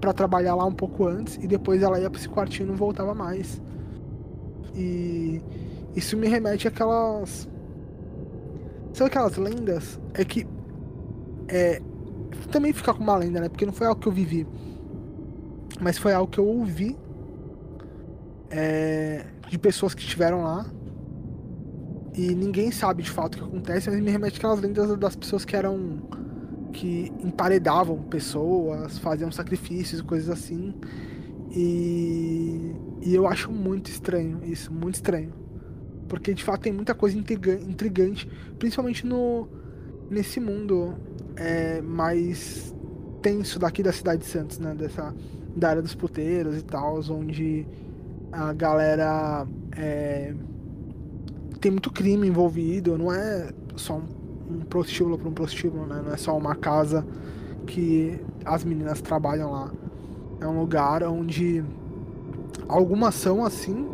para trabalhar lá um pouco antes e depois ela ia para esse quartinho e não voltava mais. E isso me remete àquelas. Sabe aquelas lendas? É que. É. Também fica com uma lenda, né? Porque não foi algo que eu vivi. Mas foi algo que eu ouvi é, de pessoas que estiveram lá. E ninguém sabe de fato o que acontece, mas me remete aquelas lendas das pessoas que eram. Que emparedavam pessoas, faziam sacrifícios, coisas assim. E, e eu acho muito estranho isso, muito estranho. Porque de fato tem muita coisa intrigante, principalmente no nesse mundo é, mais tenso daqui da cidade de Santos, né? Dessa, da área dos puteiros e tal, onde a galera é, tem muito crime envolvido, não é só um, um prostíbulo para um prostíbulo, né? Não é só uma casa que as meninas trabalham lá. É um lugar onde algumas são assim,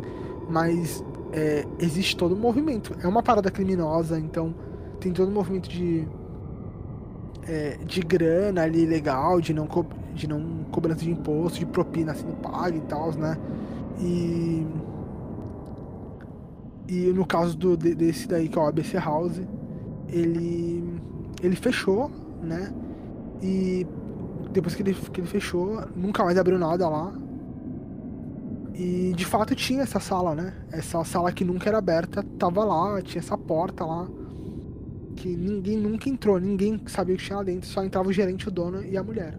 mas é, existe todo um movimento. É uma parada criminosa, então tem todo um movimento de é, de grana ali legal, de não, de não cobrança de imposto, de propina assim paga e tal, né? E. E no caso do, desse daí, que é o ABC House, ele. Ele fechou, né? E depois que ele, que ele fechou, nunca mais abriu nada lá. E de fato tinha essa sala, né? Essa sala que nunca era aberta, tava lá, tinha essa porta lá. Que ninguém nunca entrou, ninguém sabia o que tinha lá dentro, só entrava o gerente, o dono e a mulher.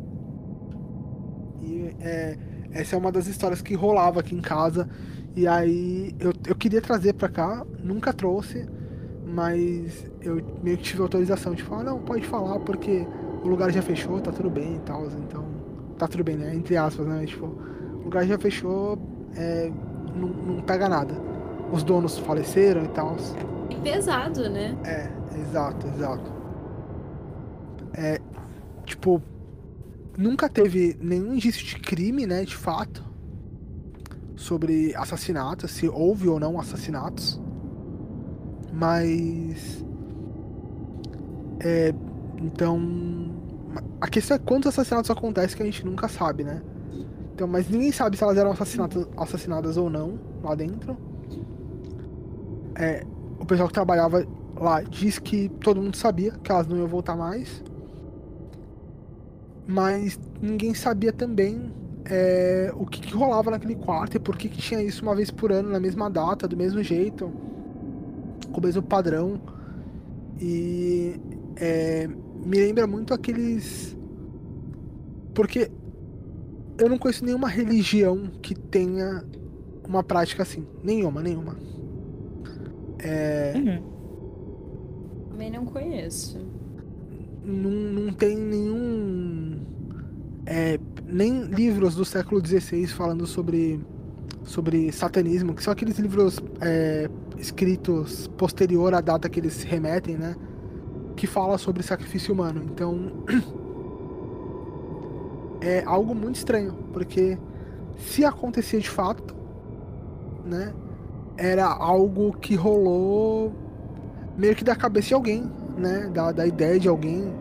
E é, essa é uma das histórias que rolava aqui em casa. E aí eu, eu queria trazer pra cá, nunca trouxe, mas eu meio que tive autorização de falar, não, pode falar porque o lugar já fechou, tá tudo bem e tal, então. Tá tudo bem, né? Entre aspas, né? Tipo, o lugar já fechou, é, não, não pega nada. Os donos faleceram e tal. E pesado, né? É, exato, exato. É, tipo, nunca teve nenhum indício de crime, né, de fato, sobre assassinatos, se houve ou não assassinatos. Mas. É, então. A questão é quantos assassinatos acontecem que a gente nunca sabe, né? Então, mas ninguém sabe se elas eram assassinadas, assassinadas ou não lá dentro. É, o pessoal que trabalhava lá diz que todo mundo sabia que elas não iam voltar mais. Mas ninguém sabia também é, o que, que, rolava naquele quarto e por que, que tinha isso uma vez por ano, na mesma data, do mesmo jeito, com o mesmo padrão. E é, me lembra muito aqueles. Porque eu não conheço nenhuma religião que tenha uma prática assim. Nenhuma, nenhuma. É. Uhum. Também não conheço. Não, não tem nenhum. É, nem livros do século XVI falando sobre, sobre satanismo, que são aqueles livros é, escritos posterior à data que eles remetem, né? Que fala sobre sacrifício humano. Então. é algo muito estranho, porque se acontecia de fato, né, era algo que rolou meio que da cabeça de alguém, né, da, da ideia de alguém,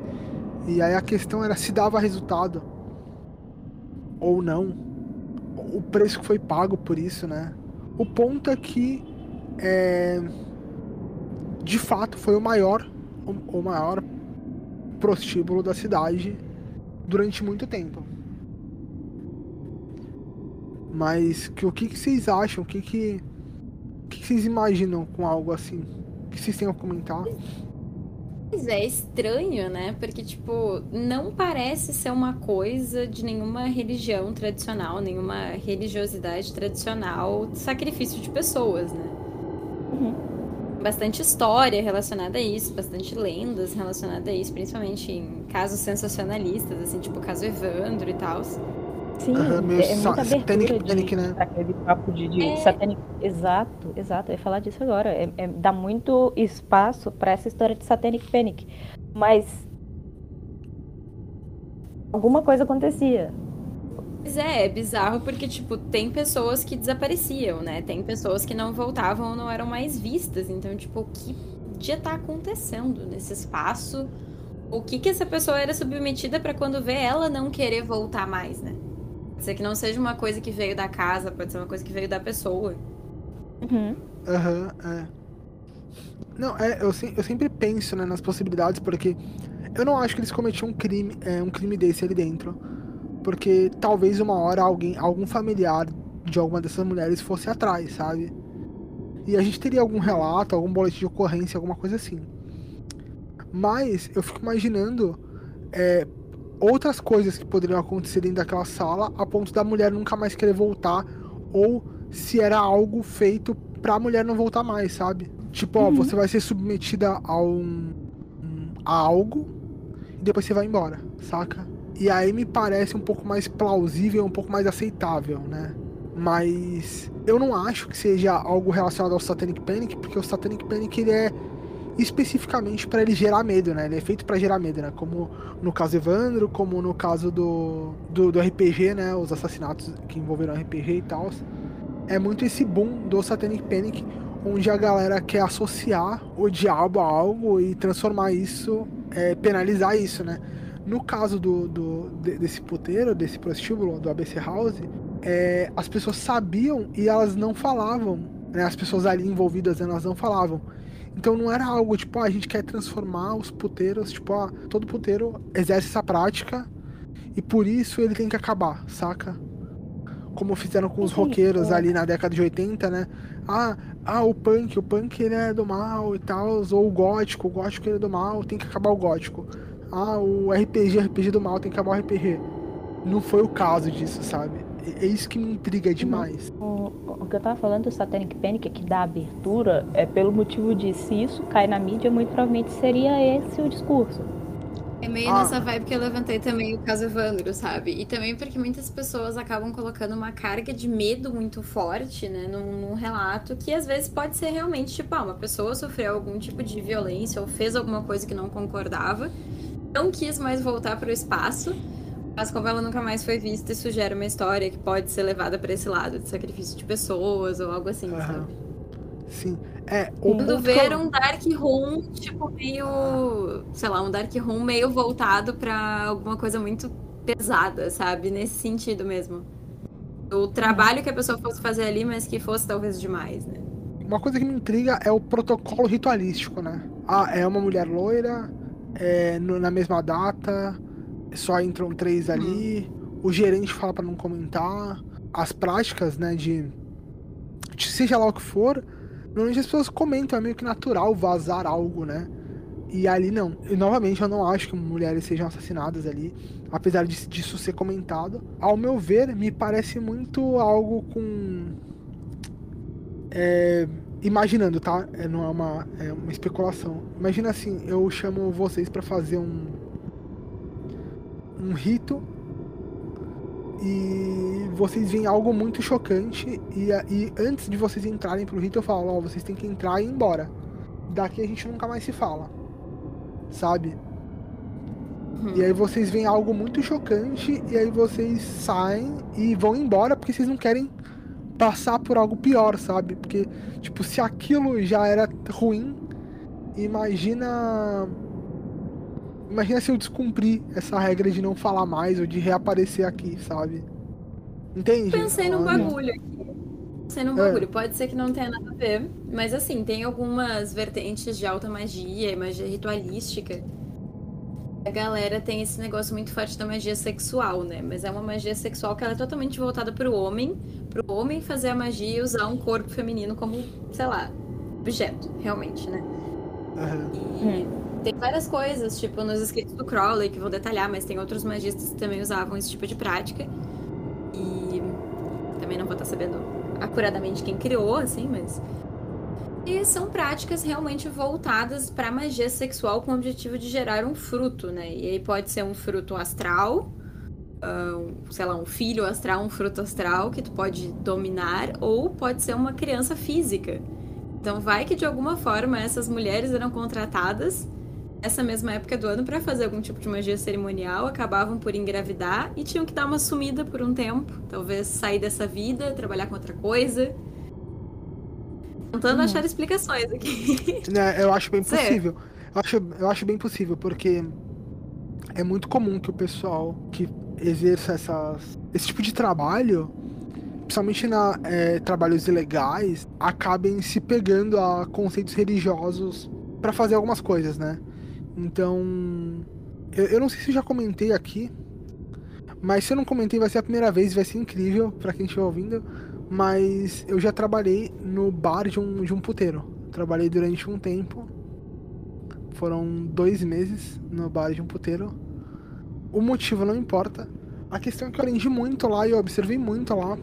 e aí a questão era se dava resultado ou não, o preço que foi pago por isso, né. O ponto é que é, de fato foi o maior, o, o maior prostíbulo da cidade durante muito tempo. Mas que, o que, que vocês acham? O que, que, o que, que vocês imaginam com algo assim? O que vocês têm a comentar? Pois é, estranho, né? Porque, tipo, não parece ser uma coisa de nenhuma religião tradicional, nenhuma religiosidade tradicional, sacrifício de pessoas, né? Uhum bastante história relacionada a isso, bastante lendas relacionadas a isso, principalmente em casos sensacionalistas, assim, tipo o caso Evandro e tal. Sim, é, é muita abertura de, né? aquele papo de, de é... satânico. Exato, exato. Eu ia falar disso agora. É, é, dá muito espaço para essa história de Satanic Panic. Mas alguma coisa acontecia. Pois é, é bizarro porque, tipo, tem pessoas que desapareciam, né? Tem pessoas que não voltavam ou não eram mais vistas. Então, tipo, o que podia estar tá acontecendo nesse espaço? O que que essa pessoa era submetida para quando vê ela não querer voltar mais, né? Pode ser que não seja uma coisa que veio da casa, pode ser uma coisa que veio da pessoa. Uhum. Aham, uhum, é. Não, é, eu, eu sempre penso né, nas possibilidades, porque eu não acho que eles cometiam um crime, é, um crime desse ali dentro porque talvez uma hora alguém, algum familiar de alguma dessas mulheres fosse atrás, sabe? E a gente teria algum relato, algum boletim de ocorrência, alguma coisa assim. Mas eu fico imaginando é, outras coisas que poderiam acontecer dentro daquela sala a ponto da mulher nunca mais querer voltar ou se era algo feito pra mulher não voltar mais, sabe? Tipo, ó, uhum. você vai ser submetida a um, a algo e depois você vai embora, saca? E aí me parece um pouco mais plausível, um pouco mais aceitável, né? Mas eu não acho que seja algo relacionado ao Satanic Panic, porque o Satanic Panic ele é especificamente para ele gerar medo, né? Ele é feito para gerar medo, né? Como no caso Evandro, como no caso do, do, do RPG, né? Os assassinatos que envolveram RPG e tal. É muito esse boom do Satanic Panic, onde a galera quer associar o diabo a algo e transformar isso, é, penalizar isso, né? No caso do, do desse puteiro, desse prostíbulo, do ABC House, é, as pessoas sabiam e elas não falavam. Né? As pessoas ali envolvidas, elas não falavam. Então não era algo tipo, ah, a gente quer transformar os puteiros, tipo, ah, todo puteiro exerce essa prática e por isso ele tem que acabar, saca? como fizeram com os roqueiros ali na década de 80, né? Ah, ah, o punk, o punk ele é do mal e tal, ou o gótico, o gótico ele é do mal, tem que acabar o gótico. Ah, o RPG, RPG do mal, tem que acabar o RPG. Não foi o caso disso, sabe? É isso que me intriga demais. O, o que eu tava falando do Satanic Panic, que dá abertura, é pelo motivo de se isso cai na mídia, muito provavelmente seria esse o discurso. É meio ah. nessa vibe que eu levantei também o caso Evandro, sabe? E também porque muitas pessoas acabam colocando uma carga de medo muito forte, né, num, num, relato que às vezes pode ser realmente tipo, ah, uma pessoa sofreu algum tipo de violência ou fez alguma coisa que não concordava, não quis mais voltar para o espaço, mas como ela nunca mais foi vista, isso gera uma história que pode ser levada para esse lado de sacrifício de pessoas ou algo assim, uhum. sabe? Sim. É, o Quando ver um Dark Room, tipo, meio. Sei lá, um Dark Room meio voltado pra alguma coisa muito pesada, sabe? Nesse sentido mesmo. O trabalho que a pessoa fosse fazer ali, mas que fosse talvez demais, né? Uma coisa que me intriga é o protocolo ritualístico, né? Ah, é uma mulher loira, é no, na mesma data, só entram três ali, hum. o gerente fala para não comentar, as práticas, né, de, de seja lá o que for, Normalmente as pessoas comentam, é meio que natural vazar algo, né? E ali não. E novamente eu não acho que mulheres sejam assassinadas ali, apesar disso ser comentado. Ao meu ver, me parece muito algo com. É, imaginando, tá? É, não é uma, é uma especulação. Imagina assim, eu chamo vocês para fazer um. um rito e vocês veem algo muito chocante e, e antes de vocês entrarem pro rito eu falo, ó, oh, vocês têm que entrar e ir embora. Daqui a gente nunca mais se fala. Sabe? Uhum. E aí vocês veem algo muito chocante e aí vocês saem e vão embora porque vocês não querem passar por algo pior, sabe? Porque, tipo, se aquilo já era ruim, imagina Imagina se eu descumprir essa regra de não falar mais ou de reaparecer aqui, sabe? Entende? Pensei num bagulho aqui. Pensei num bagulho. É. Pode ser que não tenha nada a ver. Mas assim, tem algumas vertentes de alta magia, magia ritualística. A galera tem esse negócio muito forte da magia sexual, né? Mas é uma magia sexual que ela é totalmente voltada pro homem, pro homem fazer a magia e usar um corpo feminino como, sei lá, objeto, realmente, né? Uhum. E tem várias coisas, tipo, nos escritos do Crowley, que vão detalhar, mas tem outros magistas que também usavam esse tipo de prática. E também não vou estar sabendo acuradamente quem criou, assim, mas. E são práticas realmente voltadas para magia sexual com o objetivo de gerar um fruto, né? E aí pode ser um fruto astral, um, sei lá, um filho astral, um fruto astral que tu pode dominar, ou pode ser uma criança física. Então vai que de alguma forma essas mulheres eram contratadas essa mesma época do ano para fazer algum tipo de magia cerimonial, acabavam por engravidar e tinham que dar uma sumida por um tempo, talvez sair dessa vida, trabalhar com outra coisa. Tentando hum. achar explicações aqui. É, eu acho bem possível. Eu acho, eu acho bem possível, porque é muito comum que o pessoal que exerça essas, esse tipo de trabalho, principalmente na é, trabalhos ilegais, acabem se pegando a conceitos religiosos para fazer algumas coisas, né? Então, eu, eu não sei se eu já comentei aqui, mas se eu não comentei vai ser a primeira vez, vai ser incrível para quem estiver ouvindo. Mas eu já trabalhei no bar de um, de um puteiro. Trabalhei durante um tempo. Foram dois meses no bar de um puteiro. O motivo não importa. A questão é que eu aprendi muito lá e eu observei muito lá.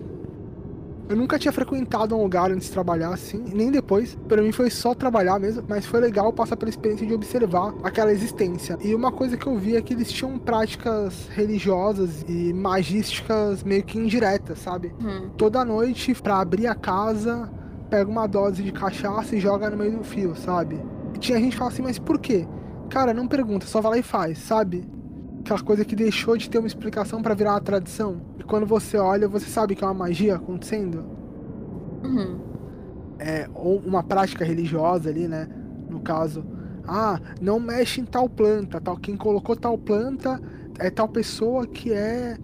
Eu nunca tinha frequentado um lugar antes de trabalhar assim, nem depois. Para mim foi só trabalhar mesmo, mas foi legal passar pela experiência de observar aquela existência. E uma coisa que eu vi é que eles tinham práticas religiosas e magísticas meio que indiretas, sabe? Hum. Toda noite, para abrir a casa, pega uma dose de cachaça e joga no meio do fio, sabe? E tinha gente que fala assim, mas por quê? Cara, não pergunta, só vai lá e faz, sabe? Aquela coisa que deixou de ter uma explicação para virar uma tradição. E quando você olha, você sabe que é uma magia acontecendo. Uhum. É, ou uma prática religiosa ali, né? No caso, ah, não mexe em tal planta, tal. Quem colocou tal planta é tal pessoa que é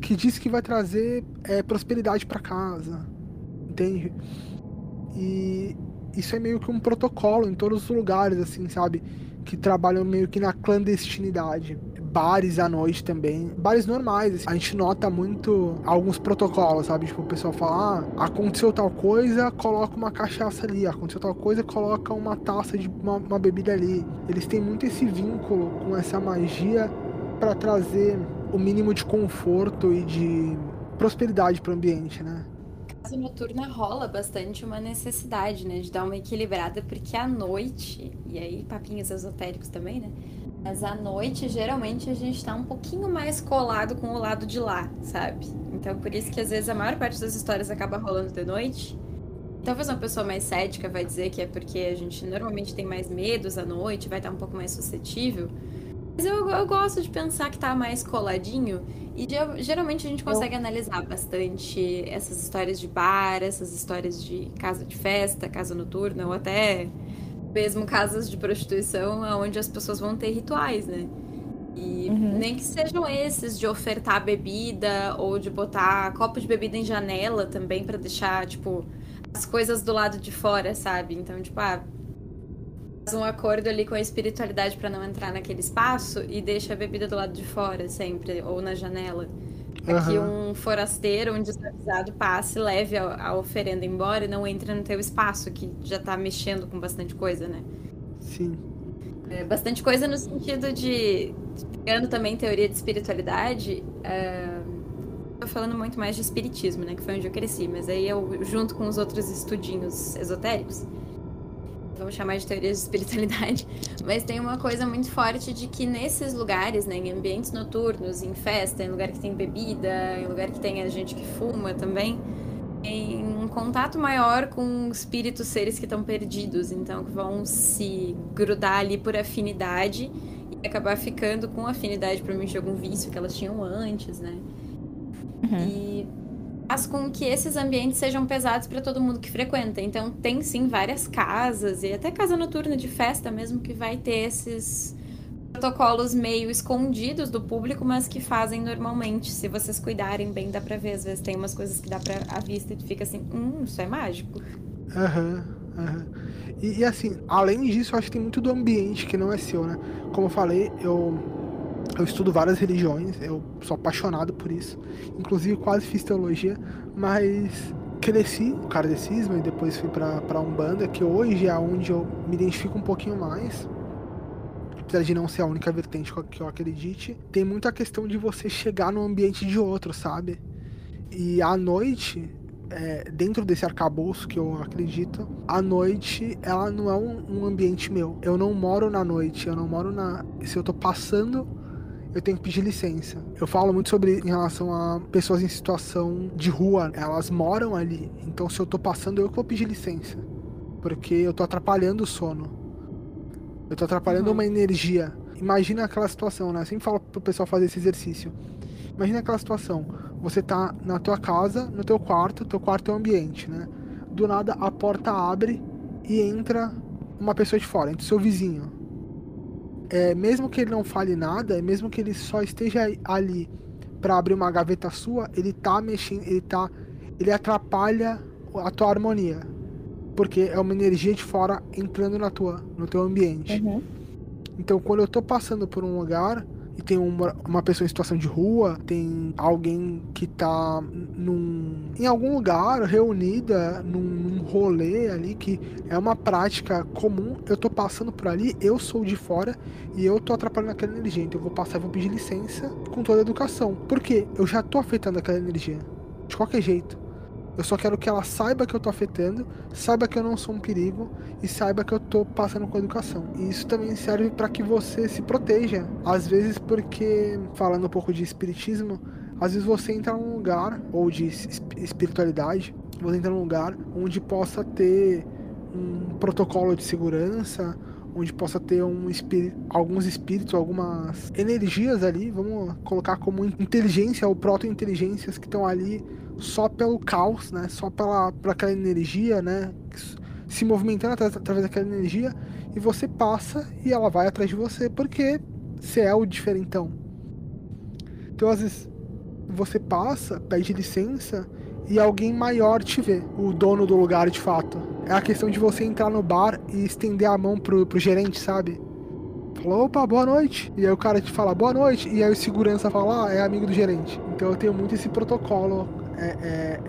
que diz que vai trazer é, prosperidade para casa, entende? E isso é meio que um protocolo em todos os lugares, assim, sabe? Que trabalham meio que na clandestinidade bares à noite também. Bares normais, assim, a gente nota muito alguns protocolos, sabe? Tipo, o pessoal fala, ah, aconteceu tal coisa, coloca uma cachaça ali. Aconteceu tal coisa, coloca uma taça de uma, uma bebida ali. Eles têm muito esse vínculo com essa magia para trazer o mínimo de conforto e de prosperidade para o ambiente, né? casa noturna rola bastante uma necessidade, né? De dar uma equilibrada, porque à noite, e aí papinhos esotéricos também, né? Mas à noite, geralmente, a gente tá um pouquinho mais colado com o lado de lá, sabe? Então, por isso que às vezes a maior parte das histórias acaba rolando de noite. Talvez uma pessoa mais cética vai dizer que é porque a gente normalmente tem mais medos à noite, vai estar um pouco mais suscetível. Mas eu, eu gosto de pensar que tá mais coladinho. E geralmente a gente consegue eu... analisar bastante essas histórias de bar, essas histórias de casa de festa, casa noturna, ou até mesmo casas de prostituição, onde as pessoas vão ter rituais, né? E uhum. nem que sejam esses de ofertar bebida ou de botar copo de bebida em janela também para deixar, tipo, as coisas do lado de fora, sabe? Então, tipo, ah, um acordo ali com a espiritualidade para não entrar naquele espaço e deixa a bebida do lado de fora sempre, ou na janela. Para que um forasteiro, um desavisado, passe, leve a, a, oferenda embora e não entre no teu espaço, que já tá mexendo com bastante coisa, né? Sim. É, bastante coisa no sentido de. Pegando também teoria de espiritualidade. É, tô falando muito mais de espiritismo, né? Que foi onde eu cresci, mas aí eu, junto com os outros estudinhos esotéricos vamos chamar de teorias de espiritualidade, mas tem uma coisa muito forte de que nesses lugares, né, em ambientes noturnos, em festa, em lugar que tem bebida, em lugar que tem a gente que fuma também, tem um contato maior com espíritos, seres que estão perdidos, então que vão se grudar ali por afinidade e acabar ficando com afinidade provavelmente algum vício que elas tinham antes, né? Uhum. E faz com que esses ambientes sejam pesados para todo mundo que frequenta. Então, tem sim várias casas e até casa noturna de festa mesmo que vai ter esses protocolos meio escondidos do público, mas que fazem normalmente. Se vocês cuidarem bem, dá pra ver. Às vezes tem umas coisas que dá pra a vista e fica assim, hum, isso é mágico. Aham, uhum, aham. Uhum. E, e, assim, além disso, acho que tem muito do ambiente que não é seu, né? Como eu falei, eu eu estudo várias religiões, eu sou apaixonado por isso. Inclusive quase fiz teologia, mas cresci no kardecismo e depois fui pra Umbanda, que hoje é onde eu me identifico um pouquinho mais. Apesar de não ser a única vertente que eu acredite, tem muita questão de você chegar no ambiente de outro, sabe? E à noite, é, dentro desse arcabouço que eu acredito, a noite ela não é um, um, ambiente meu. Eu não moro na noite, eu não moro na. Se eu tô passando eu tenho que pedir licença. Eu falo muito sobre em relação a pessoas em situação de rua, elas moram ali. Então se eu tô passando, eu que vou pedir licença. Porque eu tô atrapalhando o sono. Eu tô atrapalhando uhum. uma energia. Imagina aquela situação, né? Eu sempre falo pro pessoal fazer esse exercício. Imagina aquela situação. Você tá na tua casa, no teu quarto, teu quarto é o ambiente, né? Do nada a porta abre e entra uma pessoa de fora, entra o seu vizinho é, mesmo que ele não fale nada, mesmo que ele só esteja ali para abrir uma gaveta sua, ele tá mexendo, ele tá, ele atrapalha a tua harmonia, porque é uma energia de fora entrando na tua, no teu ambiente. Uhum. Então, quando eu tô passando por um lugar, e tem uma, uma pessoa em situação de rua, tem alguém que tá num, em algum lugar reunida, num, num rolê ali, que é uma prática comum, eu tô passando por ali, eu sou de fora e eu tô atrapalhando aquela energia. Então eu vou passar e vou pedir licença com toda a educação. Por quê? Eu já tô afetando aquela energia. De qualquer jeito. Eu só quero que ela saiba que eu tô afetando, saiba que eu não sou um perigo e saiba que eu tô passando com educação. E isso também serve para que você se proteja. Às vezes, porque, falando um pouco de espiritismo, às vezes você entra num lugar, ou de espiritualidade, você entra num lugar onde possa ter um protocolo de segurança, onde possa ter um alguns espíritos, algumas energias ali, vamos colocar como inteligência ou proto-inteligências que estão ali só pelo caos, né? Só pela, pela aquela energia, né? Se movimentando através, daquela energia e você passa e ela vai atrás de você porque você é o diferentão. Então às vezes você passa, pede licença e alguém maior te vê, o dono do lugar de fato. É a questão de você entrar no bar e estender a mão pro, pro gerente, sabe? fala, opa, boa noite. E aí o cara te fala, boa noite. E aí o segurança fala, ah, é amigo do gerente. Então eu tenho muito esse protocolo é, é,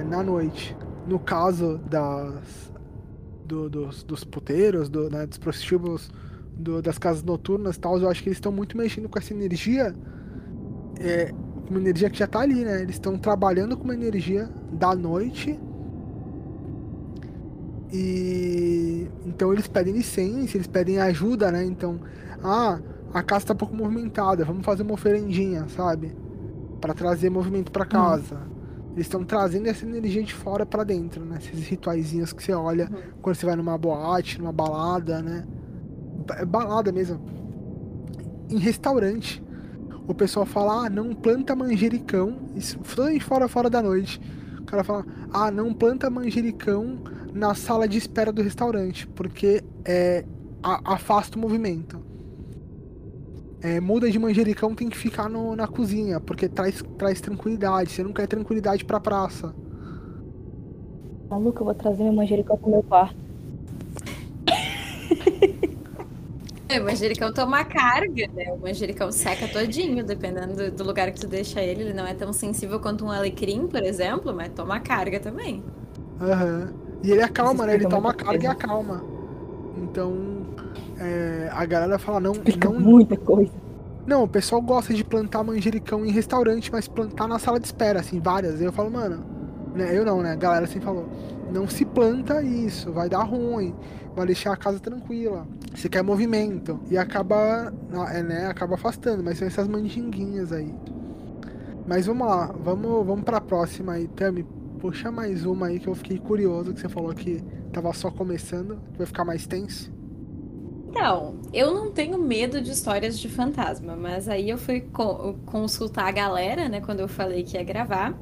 é, na noite. No caso das, do, dos, dos puteiros, do, né, dos prostíbulos, do, das casas noturnas e tal, eu acho que eles estão muito mexendo com essa energia. É, uma energia que já tá ali, né? Eles estão trabalhando com uma energia da noite. E então eles pedem licença, eles pedem ajuda, né? Então, ah, a casa tá pouco movimentada, vamos fazer uma oferendinha, sabe? Para trazer movimento para casa. Hum. Eles estão trazendo essa energia de fora para dentro, né? Esses rituaizinhos que você olha uhum. quando você vai numa boate, numa balada, né? É balada mesmo. Em restaurante. O pessoal fala, ah, não planta manjericão. Isso fora fora da noite. O cara fala, ah, não planta manjericão na sala de espera do restaurante, porque é, a, afasta o movimento. É, muda de manjericão tem que ficar no, na cozinha, porque traz, traz tranquilidade. Você não quer tranquilidade pra praça. Maluco, eu vou trazer meu manjericão pro meu quarto. É, o manjericão toma carga, né? O manjericão seca todinho, dependendo do, do, lugar que tu deixa ele. Ele não é tão sensível quanto um alecrim, por exemplo, mas toma carga também. Aham. Uhum. E ele acalma, né? Ele toma carga e acalma. Então, é, a galera fala, não. Explica não muita coisa. Não, o pessoal gosta de plantar manjericão em restaurante, mas plantar na sala de espera, assim, várias. Eu falo, mano, né? Eu não, né? A galera assim falou, não se planta isso, vai dar ruim, vai deixar a casa tranquila. Você quer movimento. E acaba, é, né? Acaba afastando, mas são essas mandinguinhas aí. Mas vamos lá, vamos, vamos pra próxima aí, Tami. Puxa mais uma aí que eu fiquei curioso, que você falou que tava só começando, vai ficar mais tenso. Então, eu não tenho medo de histórias de fantasma, mas aí eu fui co consultar a galera, né, quando eu falei que ia gravar.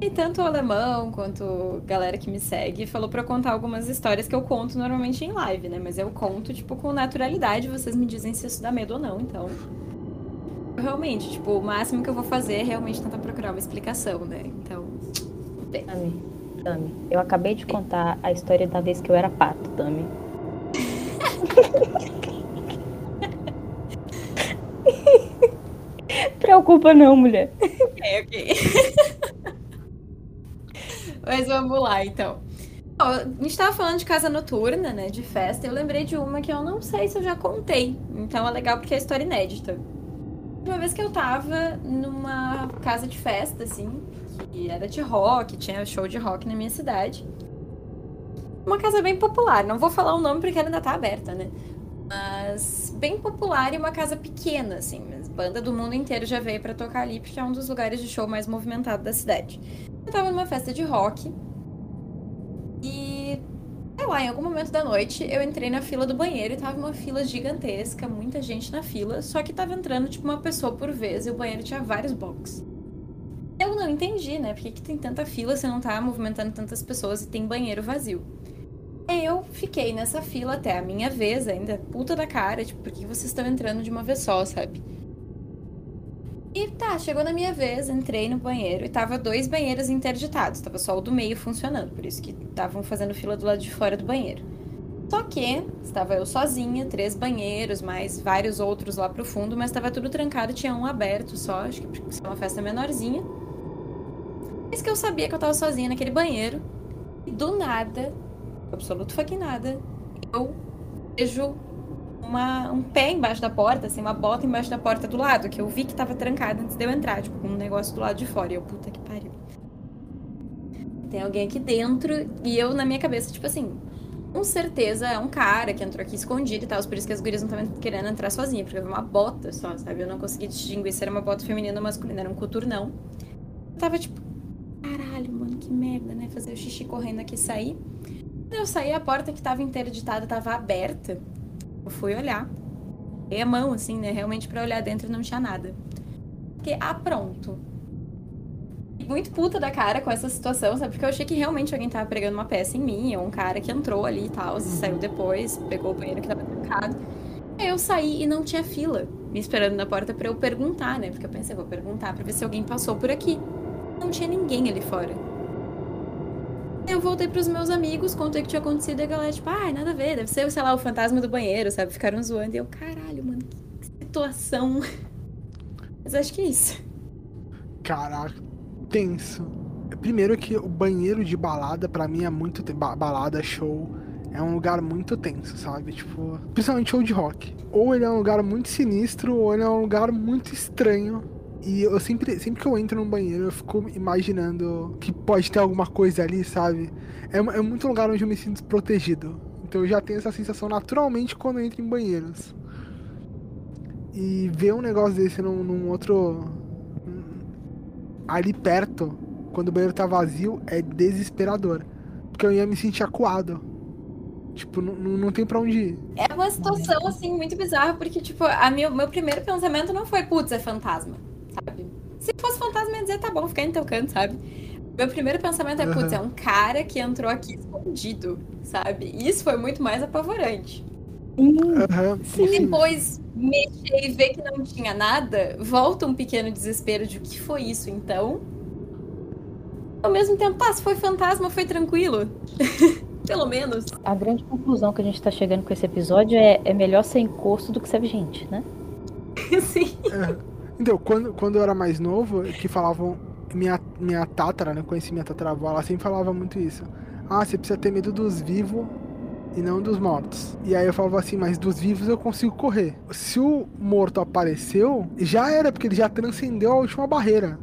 E tanto o alemão quanto a galera que me segue falou para contar algumas histórias que eu conto normalmente em live, né? Mas eu conto, tipo, com naturalidade, vocês me dizem se isso dá medo ou não, então. Realmente, tipo, o máximo que eu vou fazer é realmente tentar procurar uma explicação, né? Então, bem. Tami, Tami, eu acabei de contar a história da vez que eu era pato, Tami. Preocupa não, mulher. Ok, ok. Mas vamos lá, então. a gente tava falando de casa noturna, né? De festa. Eu lembrei de uma que eu não sei se eu já contei. Então é legal porque é história inédita. Uma vez que eu tava numa casa de festa, assim, que era de rock, tinha show de rock na minha cidade. Uma casa bem popular, não vou falar o nome porque ela ainda tá aberta, né? Mas bem popular e uma casa pequena, assim. Mas banda do mundo inteiro já veio para tocar ali porque é um dos lugares de show mais movimentado da cidade. Eu tava numa festa de rock e sei lá, em algum momento da noite eu entrei na fila do banheiro e tava uma fila gigantesca, muita gente na fila, só que tava entrando tipo uma pessoa por vez e o banheiro tinha vários boxes. Eu não entendi, né? Por que, que tem tanta fila se não tá movimentando tantas pessoas e tem banheiro vazio? Eu fiquei nessa fila até a minha vez, ainda puta da cara, tipo, por que vocês estão entrando de uma vez só, sabe? E tá, chegou na minha vez, entrei no banheiro e tava dois banheiros interditados, tava só o do meio funcionando, por isso que estavam fazendo fila do lado de fora do banheiro. Só que estava eu sozinha, três banheiros, mais vários outros lá pro fundo, mas estava tudo trancado, tinha um aberto só, acho que porque é uma festa menorzinha. Isso que eu sabia que eu tava sozinha naquele banheiro. E do nada, absoluto fucking nada, eu vejo uma, um pé embaixo da porta, assim, uma bota embaixo da porta do lado, que eu vi que tava trancada antes de eu entrar, tipo, com um negócio do lado de fora. E eu, puta que pariu. Tem alguém aqui dentro, e eu na minha cabeça, tipo assim, com certeza é um cara que entrou aqui escondido e tal. Por isso que as gurias não estavam querendo entrar sozinha, porque eu vi uma bota só, sabe? Eu não consegui distinguir se era uma bota feminina ou masculina, era um coturnão. Eu tava tipo, caralho, mano, que merda, né? Fazer o xixi correndo aqui e sair. Eu saí, a porta que tava interditada tava aberta. Eu fui olhar. Dei a mão, assim, né? Realmente para olhar dentro não tinha nada. Fiquei, ah, pronto. Muito puta da cara com essa situação, sabe? Porque eu achei que realmente alguém tava pregando uma peça em mim, ou um cara que entrou ali e tal, e saiu depois, pegou o banheiro que tava trancado. Aí eu saí e não tinha fila, me esperando na porta para eu perguntar, né? Porque eu pensei, vou perguntar para ver se alguém passou por aqui. Não tinha ninguém ali fora. Eu voltei pros meus amigos, contei o que tinha acontecido e a galera, tipo, ah, nada a ver, deve ser, sei lá, o fantasma do banheiro, sabe? Ficaram zoando. E eu, caralho, mano, situação. Mas acho que é isso. Caraca, tenso. Primeiro que o banheiro de balada, pra mim, é muito. te- ba- Balada, show. É um lugar muito tenso, sabe? Tipo, principalmente show de rock. Ou ele é um lugar muito sinistro, ou ele é um lugar muito estranho. E eu sempre, sempre que eu entro num banheiro, eu fico imaginando que pode ter alguma coisa ali, sabe? É, é muito lugar onde eu me sinto desprotegido. Então eu já tenho essa sensação naturalmente quando eu entro em banheiros. E ver um negócio desse num, num outro. ali perto, quando o banheiro tá vazio, é desesperador. Porque eu ia me sentir acuado. Tipo, não, não tem pra onde ir. É uma situação, assim, muito bizarra, porque, tipo, a meu, meu primeiro pensamento não foi, putz, é fantasma, sabe? Se fosse fantasma, eu ia dizer, tá bom, fica em teu canto, sabe? Meu primeiro pensamento é, putz, é um cara que entrou aqui escondido, sabe? E isso foi muito mais apavorante. Aham, E sim. depois mexer e ver que não tinha nada, volta um pequeno desespero de o que foi isso, então? Ao mesmo tempo, tá, se foi fantasma, foi tranquilo. Pelo menos. A grande conclusão que a gente tá chegando com esse episódio é, é melhor ser encosto do que ser gente, né? Sim. É. Então, quando, quando eu era mais novo, que falavam. Minha, minha tátara, né? Conheci minha tataravó, ela sempre falava muito isso. Ah, você precisa ter medo dos vivos e não dos mortos. E aí eu falava assim, mas dos vivos eu consigo correr. Se o morto apareceu, já era, porque ele já transcendeu a última barreira.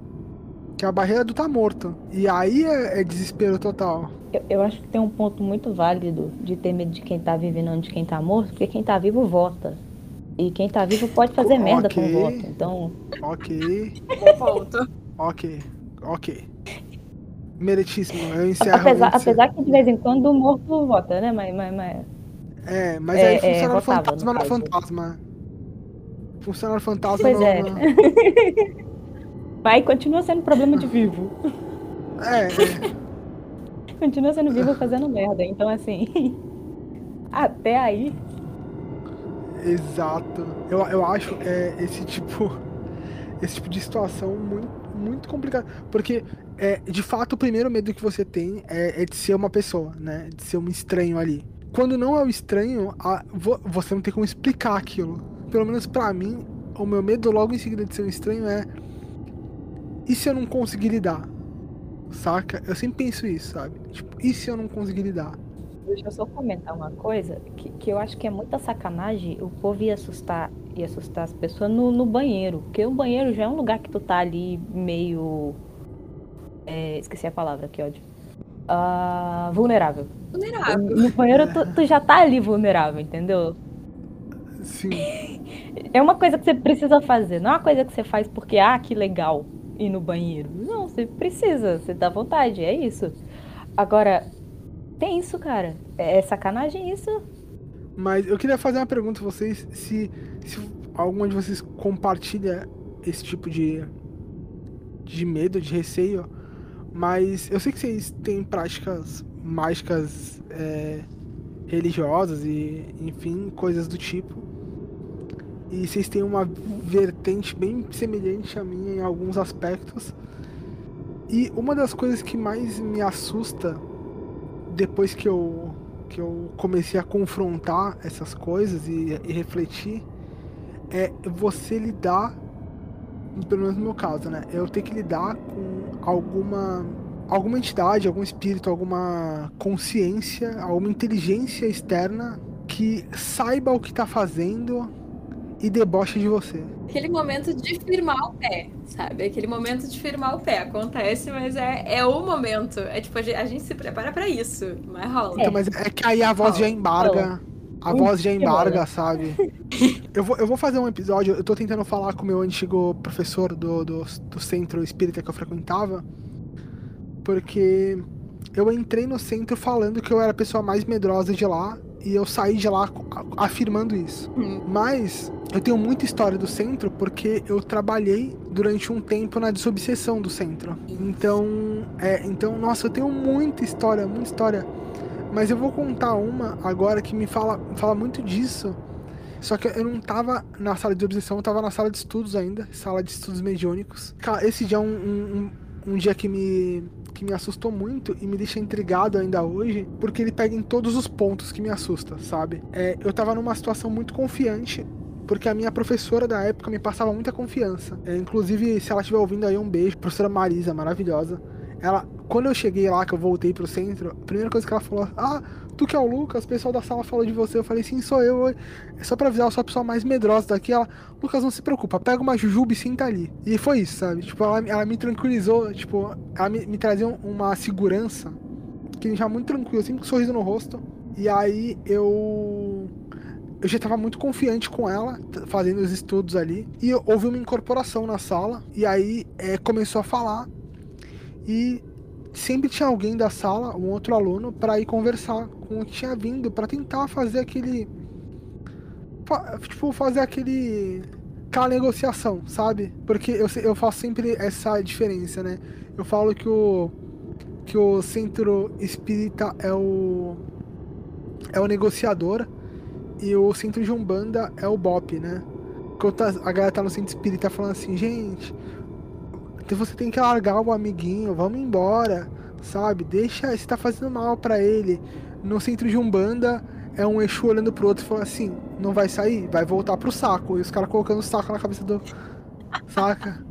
Que é a barreira do tá morto. E aí é, é desespero total. Eu, eu acho que tem um ponto muito válido de ter medo de quem tá vivo e de quem tá morto, porque quem tá vivo vota. E quem tá vivo pode fazer merda com o voto. Então, Ok, ponto. ok, ok. Meritíssimo, eu encerro. apesar, apesar que de vez em quando o morto vota, né? Mas, mas, mas É, mas É, aí é, funciona votava, fantasma no fantasma. Funciona no fantasma Pois no, é. no- Mas continua sendo problema de vivo. É, é. Continua sendo vivo fazendo merda. Então, assim. Até aí. Exato. Eu, eu acho é, esse tipo esse tipo de situação muito, muito complicado. Porque, é, de fato, o primeiro medo que você tem é, é de ser uma pessoa, né? De ser um estranho ali. Quando não é o estranho, a- vo- você não tem como explicar aquilo. Pelo menos pra mim, o meu medo logo em seguida de ser um estranho é. E se eu não conseguir lidar? Saca? Eu sempre penso isso, sabe? Tipo, e se eu não conseguir lidar? Deixa eu só comentar uma coisa que, que eu acho que é muita sacanagem o povo ia assustar, ia assustar as pessoas no, no banheiro. Porque o banheiro já é um lugar que tu tá ali meio. é, esqueci a palavra, que ódio. Ah, vulnerável. Vulnerável. No banheiro tu, tu já tá ali vulnerável, entendeu? Sim. É uma coisa que você precisa fazer, não é uma coisa que você faz porque, ah, que legal ir no banheiro. Não, você precisa, você dá vontade, é isso. Agora, tem isso, cara. É sacanagem isso? Mas eu queria fazer uma pergunta a vocês, se, se alguma de vocês compartilha esse tipo de, de medo, de receio, mas eu sei que vocês têm práticas mágicas é, religiosas e, enfim, coisas do tipo. E vocês têm uma vertente bem semelhante à minha em alguns aspectos. E uma das coisas que mais me assusta depois que eu que eu comecei a confrontar essas coisas e, e refletir é você lidar, pelo menos no meu caso, né? Eu ter que lidar com alguma alguma entidade, algum espírito, alguma consciência, alguma inteligência externa que saiba o que tá fazendo e deboche de você. Aquele momento de firmar o pé, sabe? Aquele momento de firmar o pé. Acontece, mas é, é o momento. É tipo, a gente, a gente se prepara pra isso, mas rola. Então, mas é que aí a voz já embarga. A voz já embarga, rola. sabe? Eu vou, eu vou fazer um episódio, eu tô tentando falar com o meu antigo professor do, do, do centro espírita que eu frequentava, porque eu entrei no centro falando que eu era a pessoa mais medrosa de lá e eu saí de lá afirmando isso. Hum. Mas eu tenho muita história do centro porque eu trabalhei durante um tempo na desobsessão do centro. Então, é, então, nossa, eu tenho muita história, muita história. Mas eu vou contar uma agora que me fala, fala muito disso. Só que eu não tava na sala de obsessão, eu tava na sala de estudos ainda, sala de estudos mediúnicos. Cara, esse dia é um, um, um, dia que me, que me assustou muito e me deixa intrigado ainda hoje, porque ele pega em todos os pontos que me assusta, sabe? É, eu tava numa situação muito confiante, porque a minha professora da época me passava muita confiança. É, inclusive, se ela estiver ouvindo aí, um beijo. Professora Marisa, maravilhosa. Ela, quando eu cheguei lá, que eu voltei pro centro, a primeira coisa que ela falou, ah, tu que é o Lucas, o pessoal da sala falou de você. Eu falei, sim, sou eu. É só pra avisar, eu sou a pessoa mais medrosa daqui. Ela, Lucas, não se preocupa, pega uma jujuba e senta ali. E foi isso, sabe? Tipo, ela, ela me tranquilizou, tipo, ela me, me trazia uma segurança que me deixava muito tranquilo, sempre com um sorriso no rosto. E aí eu eu já estava muito confiante com ela, fazendo os estudos ali, e houve uma incorporação na sala, e aí é, começou a falar, e sempre tinha alguém da sala, um outro aluno, para ir conversar com o que tinha vindo, para tentar fazer aquele. Tipo, fazer aquele. aquela negociação, sabe? Porque eu, eu faço sempre essa diferença, né? Eu falo que o. que o centro espírita é o. é o negociador e o centro de Umbanda é o BOP, né? Enquanto a galera tá no centro espírita falando assim, gente, você tem que largar o amiguinho, vamos embora, sabe? Deixa, você tá fazendo mal para ele. No centro de Umbanda é um Exu olhando pro outro e falando assim, não vai sair? Vai voltar pro saco. E os caras colocando o saco na cabeça do. Saca?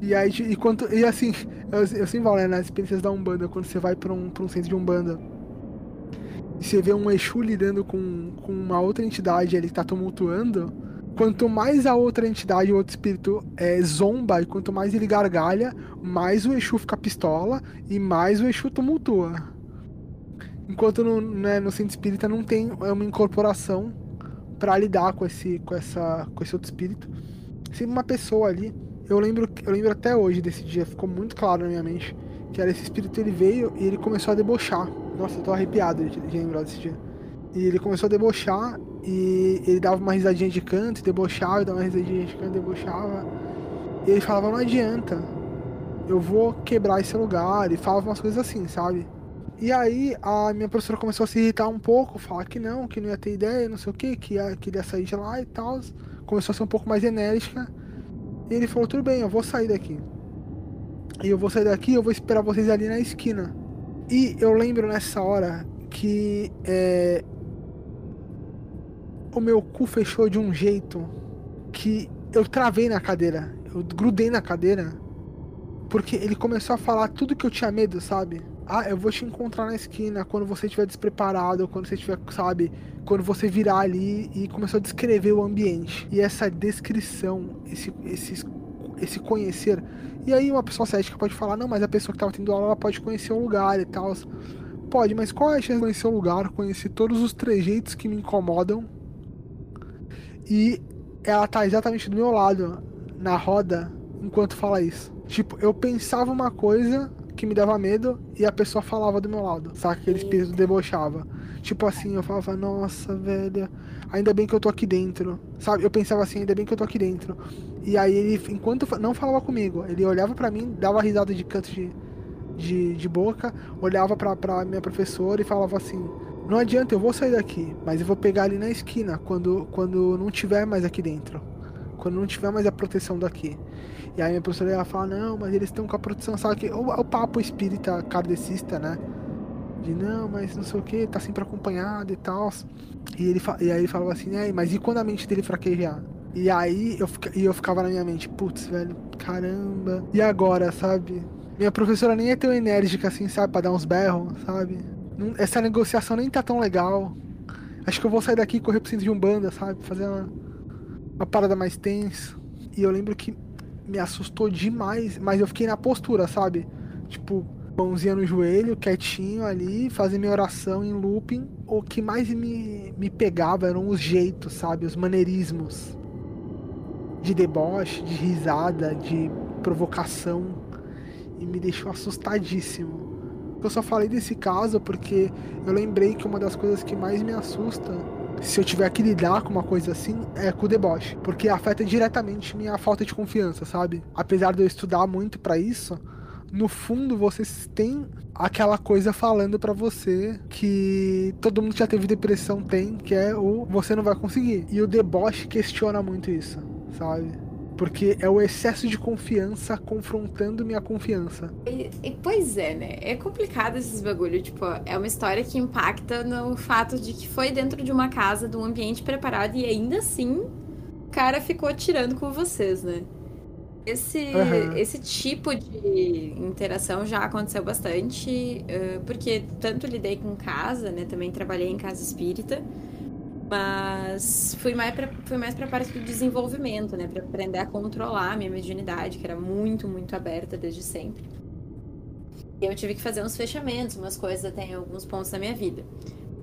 E aí, e, quanto, e assim, eu, eu sempre falo, né, nas experiências da Umbanda, quando você vai pra um, pra um centro de Umbanda e você vê um Exu lidando com, com uma outra entidade ali que tá tumultuando, quanto mais a outra entidade, o outro espírito é, zomba e quanto mais ele gargalha, mais o Exu fica pistola e mais o Exu tumultua. Enquanto no, né, no centro espírita não tem uma incorporação para lidar com esse, com, essa, com esse outro espírito. Sempre uma pessoa ali. Eu lembro, eu lembro até hoje desse dia, ficou muito claro na minha mente que era esse espírito ele veio e ele começou a debochar. Nossa, eu tô arrepiado de, de lembrar desse dia. E ele começou a debochar e ele dava uma risadinha de canto, debochava, dava uma risadinha de canto, debochava. E ele falava, não adianta, eu vou quebrar esse lugar, e falava umas coisas assim, sabe? E aí a minha professora começou a se irritar um pouco, falar que não, que não ia ter ideia, não sei o que, que ia, que ia sair de lá e tal. Começou a ser um pouco mais enérgica. E ele falou, tudo bem, eu vou sair daqui. E eu vou sair daqui eu vou esperar vocês ali na esquina. E eu lembro nessa hora que é, o meu cu fechou de um jeito que eu travei na cadeira. Eu grudei na cadeira. Porque ele começou a falar tudo que eu tinha medo, sabe? Ah, eu vou te encontrar na esquina quando você estiver despreparado, quando você estiver, sabe? Quando você virar ali e começou a descrever o ambiente. E essa descrição, esse, esse, esse conhecer, e aí uma pessoa cética pode falar, não, mas a pessoa que estava tendo aula pode conhecer o lugar e tal. Pode, mas qual é a chance de conhecer o lugar, conhecer todos os trejeitos que me incomodam? E ela tá exatamente do meu lado, na roda, enquanto fala isso. Tipo, eu pensava uma coisa que me dava medo e a pessoa falava do meu lado, saca? Aquele espírito debochava. Tipo assim, eu falava, nossa, velho, ainda bem que eu tô aqui dentro, sabe? Eu pensava assim, ainda bem que eu tô aqui dentro. E aí ele, enquanto não falava comigo, ele olhava para mim, dava risada de canto de, de, de boca, olhava pra, pra minha professora e falava assim: Não adianta, eu vou sair daqui, mas eu vou pegar ali na esquina quando, quando não tiver mais aqui dentro. Quando não tiver mais a proteção daqui. E aí minha professora ia falar: Não, mas eles estão com a proteção, sabe? Que, o, o papo espírita kardecista, né? de não, mas não sei o que, tá sempre acompanhado e tal. E, ele, e aí ele falava assim, é, mas e quando a mente dele fraquejar? E aí eu, e eu ficava na minha mente, putz, velho, caramba. E agora, sabe? Minha professora nem é tão enérgica assim, sabe? Pra dar uns berros, sabe? Essa negociação nem tá tão legal. Acho que eu vou sair daqui e correr pro centro de Umbanda, sabe? Fazer uma, uma parada mais tensa. E eu lembro que me assustou demais, mas eu fiquei na postura, sabe? Tipo, mãozinha no joelho, quietinho ali, fazer minha oração em looping. O que mais me, me pegava eram os jeitos, sabe? Os maneirismos de deboche, de risada, de provocação. E me deixou assustadíssimo. Eu só falei desse caso porque eu lembrei que uma das coisas que mais me assusta se eu tiver que lidar com uma coisa assim, é com o deboche. Porque afeta diretamente minha falta de confiança, sabe? Apesar de eu estudar muito para isso, no fundo você tem aquela coisa falando para você que todo mundo que já teve depressão tem, que é o você não vai conseguir. E o deboche questiona muito isso, sabe? Porque é o excesso de confiança confrontando minha confiança. E, e, pois é, né? É complicado esses bagulho. Tipo, é uma história que impacta no fato de que foi dentro de uma casa, de um ambiente preparado, e ainda assim cara ficou tirando com vocês, né? Esse, uhum. esse tipo de interação já aconteceu bastante, porque tanto lidei com casa, né? Também trabalhei em casa espírita, mas fui mais pra, fui mais para parte do desenvolvimento, né? Para aprender a controlar a minha mediunidade, que era muito, muito aberta desde sempre. E eu tive que fazer uns fechamentos, umas coisas até em alguns pontos da minha vida.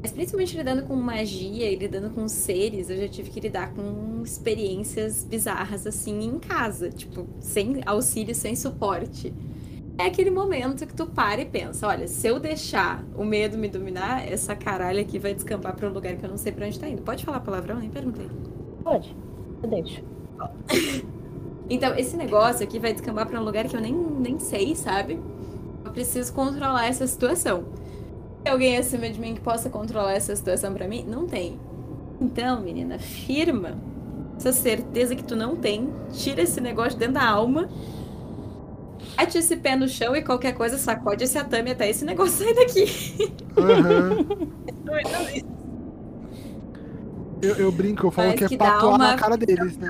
Mas principalmente lidando com magia e lidando com seres, eu já tive que lidar com experiências bizarras assim em casa, tipo, sem auxílio, sem suporte. É aquele momento que tu para e pensa, olha, se eu deixar o medo me dominar, essa caralho aqui vai descampar para um lugar que eu não sei para onde tá indo. Pode falar palavrão? Nem perguntei. Pode. Eu deixo. então, esse negócio aqui vai descambar para um lugar que eu nem, nem sei, sabe? Eu preciso controlar essa situação. Tem alguém acima de mim que possa controlar essa situação para mim? Não tem. Então, menina, firma essa certeza que tu não tem, tira esse negócio dentro da alma, bate esse pé no chão e qualquer coisa sacode esse atame até esse negócio sair daqui. Uhum. eu, eu, brinco, eu falo Mas que é que patuar uma... na cara deles, né?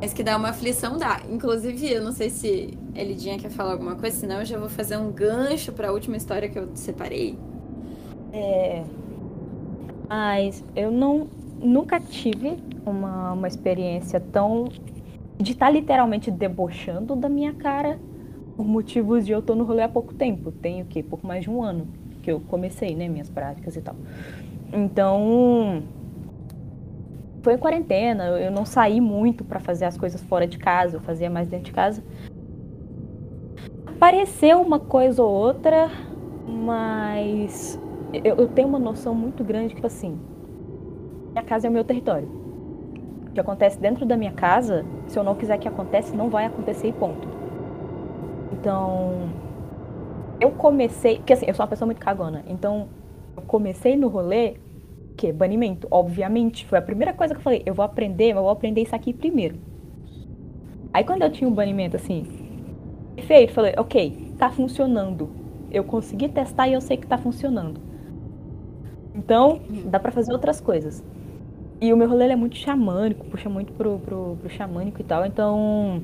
Mas que dá uma aflição, dá. Inclusive, eu não sei se Elidinha quer falar alguma coisa, senão eu já vou fazer um gancho para a última história que eu separei. É. Mas eu não nunca tive uma, uma experiência tão de estar tá literalmente debochando da minha cara por motivos de eu tô no rolê há pouco tempo. Tenho o quê? Pouco mais de um ano que eu comecei, né, minhas práticas e tal. Então, foi em quarentena, eu não saí muito para fazer as coisas fora de casa, eu fazia mais dentro de casa. Apareceu uma coisa ou outra, mas eu, eu tenho uma noção muito grande que, tipo assim, minha casa é o meu território. Que acontece dentro da minha casa, se eu não quiser que aconteça, não vai acontecer e ponto. Então, eu comecei, porque assim, eu sou uma pessoa muito cagona, então eu comecei no rolê quê? Banimento, obviamente. Foi a primeira coisa que eu falei. Eu vou aprender, mas eu vou aprender isso aqui primeiro. Aí quando eu tinha um banimento assim, feito, falei, ok, tá funcionando. Eu consegui testar e eu sei que tá funcionando. Então, dá para fazer outras coisas. E o meu rolê é muito xamânico, puxa muito pro, pro, pro xamânico e tal. Então,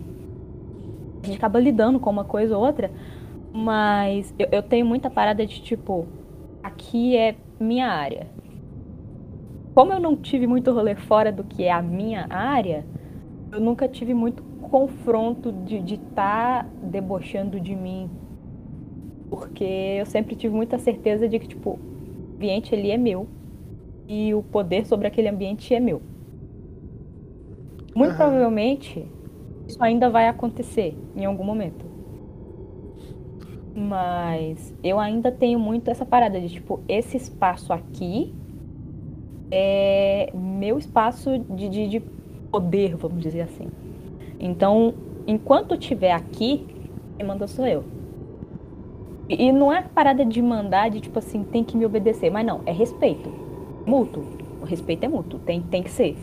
a gente acaba lidando com uma coisa ou outra. Mas eu, eu tenho muita parada de tipo, aqui é minha área como eu não tive muito rolê fora do que é a minha área, eu nunca tive muito confronto de estar tá debochando de mim. Porque eu sempre tive muita certeza de que, tipo, o ambiente ali é meu. E o poder sobre aquele ambiente é meu. Muito uhum. provavelmente, isso ainda vai acontecer em algum momento. Mas eu ainda tenho muito essa parada de, tipo, esse espaço aqui é meu espaço de, de, de poder, vamos dizer assim. Então, enquanto estiver aqui, quem manda sou eu. E não é parada de mandar, de tipo assim, tem que me obedecer. Mas não, é respeito. Mútuo. O respeito é mútuo, tem, tem que ser.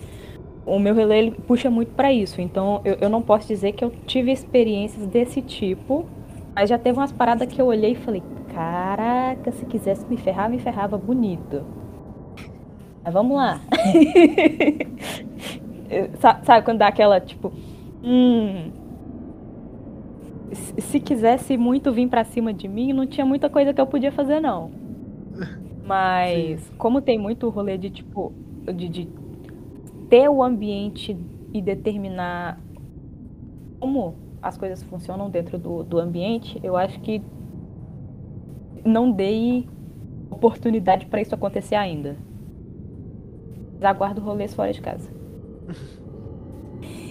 O meu relé ele puxa muito para isso. Então, eu, eu não posso dizer que eu tive experiências desse tipo. Mas já teve umas paradas que eu olhei e falei: caraca, se quisesse me ferrar, me ferrava bonito. Mas vamos lá. Sabe quando dá aquela, tipo. Hum, se quisesse muito vir para cima de mim, não tinha muita coisa que eu podia fazer, não. Mas, Sim. como tem muito rolê de, tipo, de, de ter o ambiente e determinar como as coisas funcionam dentro do, do ambiente, eu acho que não dei oportunidade para isso acontecer ainda aguardo rolês fora de casa.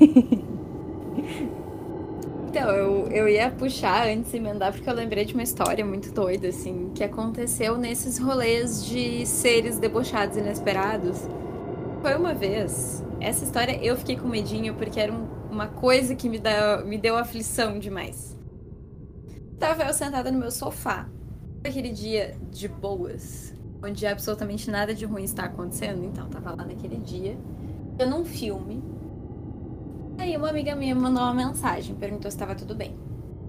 Então, eu, eu ia puxar antes de emendar, porque eu lembrei de uma história muito doida, assim, que aconteceu nesses rolês de seres debochados inesperados. Foi uma vez, essa história eu fiquei com medinho porque era um, uma coisa que me, dá, me deu aflição demais. Tava eu sentada no meu sofá, aquele dia de boas, onde absolutamente nada de ruim está acontecendo. Então, tava lá naquele dia, eu num filme. Aí uma amiga minha me mandou uma mensagem, perguntou se estava tudo bem.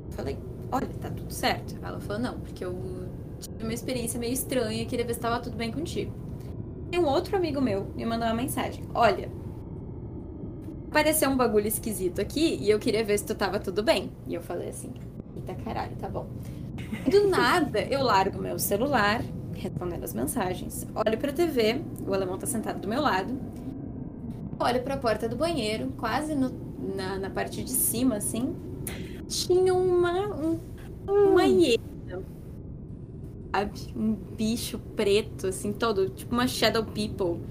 Eu falei, olha, tá tudo certo. Ela falou, não, porque eu tive uma experiência meio estranha, queria ver se estava tudo bem contigo. Tem um outro amigo meu me mandou uma mensagem. Olha, apareceu um bagulho esquisito aqui e eu queria ver se tu tava tudo bem. E eu falei assim, eita caralho, tá bom. Do nada, eu largo meu celular, respondendo as mensagens, olho pra TV, o alemão tá sentado do meu lado, olho pra porta do banheiro, quase no, na, na parte de cima, assim, tinha uma, um, uma hiena. Sabe? Um bicho preto, assim, todo, tipo uma Shadow People.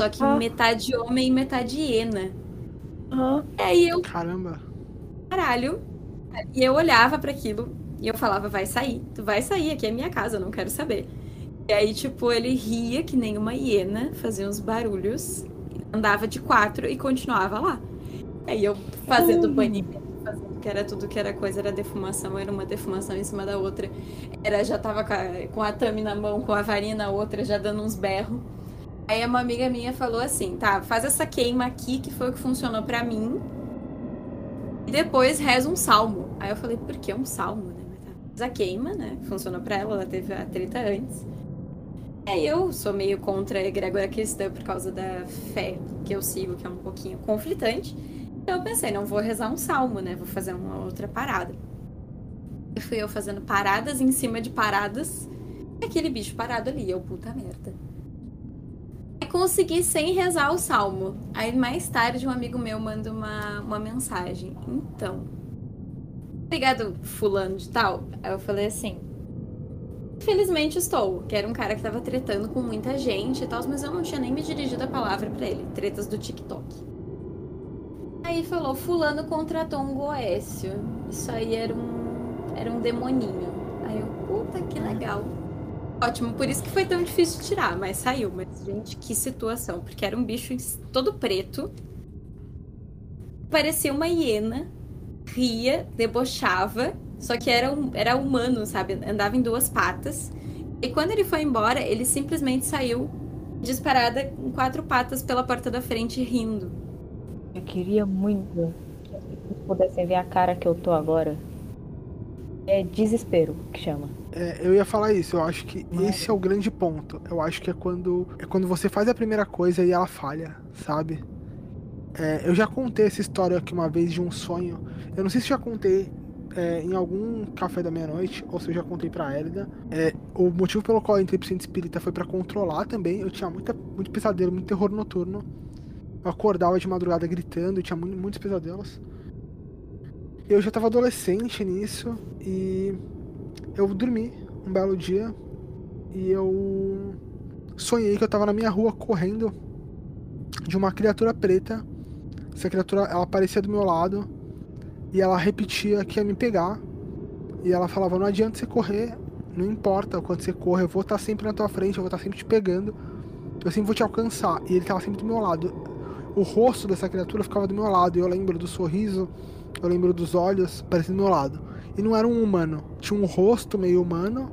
Só que Ah. metade homem e metade hiena. Aham. E aí eu, Caramba. caralho. E eu olhava pra aquilo e eu falava, vai sair, tu vai sair, aqui é minha casa, eu não quero saber. E aí, tipo, ele ria que nem uma hiena, fazia uns barulhos, andava de quatro e continuava lá. Aí eu fazendo Hum. banimento, fazendo que era tudo que era coisa, era defumação, era uma defumação em cima da outra. Era, já tava com a, com a tame na mão, com a varinha na outra, já dando uns berros. Aí uma amiga minha falou assim, tá, faz essa queima aqui, que foi o que funcionou pra mim. E depois reza um salmo. Aí eu falei, por que um salmo, né? Mas a queima, né? Funcionou pra ela, ela teve a treta antes. Aí eu sou meio contra a egrégora cristã por causa da fé que eu sigo, que é um pouquinho conflitante. Então eu pensei, não vou rezar um salmo, né? Vou fazer uma outra parada. E fui eu fazendo paradas em cima de paradas. E aquele bicho parado ali, eu, puta merda. Aí consegui sem rezar o salmo. Aí mais tarde um amigo meu manda uma, uma mensagem. Então, obrigado fulano de tal. Aí eu falei assim, Infelizmente estou, que era um cara que tava tretando com muita gente e tal, mas eu não tinha nem me dirigido a palavra pra ele. Tretas do TikTok. Aí falou, fulano contratou um Goécio. Isso aí era um. era um demoninho. Aí eu, puta que legal. Ótimo, por isso que foi tão difícil tirar, mas saiu. Mas, gente, que situação. Porque era um bicho todo preto. Parecia uma hiena. Ria, debochava. Só que era, era humano, sabe? Andava em duas patas. E quando ele foi embora, ele simplesmente saiu disparada em quatro patas pela porta da frente, rindo. Eu queria muito que vocês pudessem ver a cara que eu tô agora. É desespero que chama. É, eu ia falar isso, eu acho que esse é o grande ponto. Eu acho que é quando é quando você faz a primeira coisa e ela falha, sabe? É, eu já contei essa história aqui uma vez de um sonho. Eu não sei se já contei é, em algum café da meia-noite ou se eu já contei pra Elida. É, o motivo pelo qual eu entrei pro centro espírita foi pra controlar também. Eu tinha muita, muito pesadelo, muito terror noturno. Eu acordava de madrugada gritando, eu tinha mu- muitos pesadelos. Eu já tava adolescente nisso e eu dormi um belo dia e eu sonhei que eu tava na minha rua correndo de uma criatura preta. Essa criatura, ela aparecia do meu lado e ela repetia que ia me pegar. E ela falava: "Não adianta você correr, não importa o quanto você corre, eu vou estar sempre na tua frente, eu vou estar sempre te pegando. Eu sempre vou te alcançar". E ele tava sempre do meu lado. O rosto dessa criatura ficava do meu lado, e eu lembro do sorriso, eu lembro dos olhos parecendo do meu lado. E não era um humano. Tinha um rosto meio humano,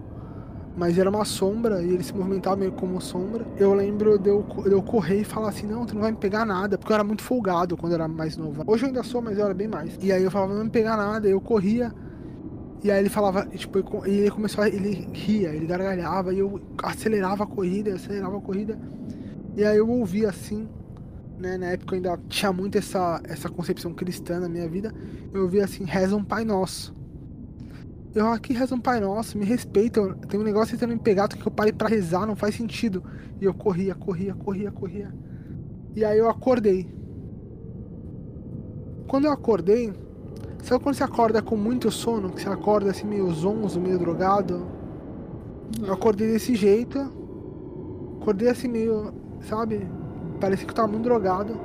mas era uma sombra e ele se movimentava meio como sombra. Eu lembro de eu, de eu correr e falar assim: não, tu não vai me pegar nada, porque eu era muito folgado quando eu era mais novo. Hoje eu ainda sou, mas eu era bem mais. E aí eu falava: não vai me pegar nada, eu corria. E aí ele falava, tipo, e ele começou a, ele ria, ele gargalhava, e eu acelerava a corrida, acelerava a corrida. E aí eu ouvia assim, né, na época eu ainda tinha muito essa, essa concepção cristã na minha vida, eu ouvia assim, reza um Pai Nosso. Eu aqui reza um Pai Nosso, me respeita, tem um negócio tentando me pegar, que eu pare pra rezar, não faz sentido. E eu corria, corria, corria, corria. E aí eu acordei. Quando eu acordei, sabe quando você acorda com muito sono, que você acorda assim meio zonzo, meio drogado? Eu acordei desse jeito. Acordei assim meio, sabe? Parecia que eu tava muito drogado.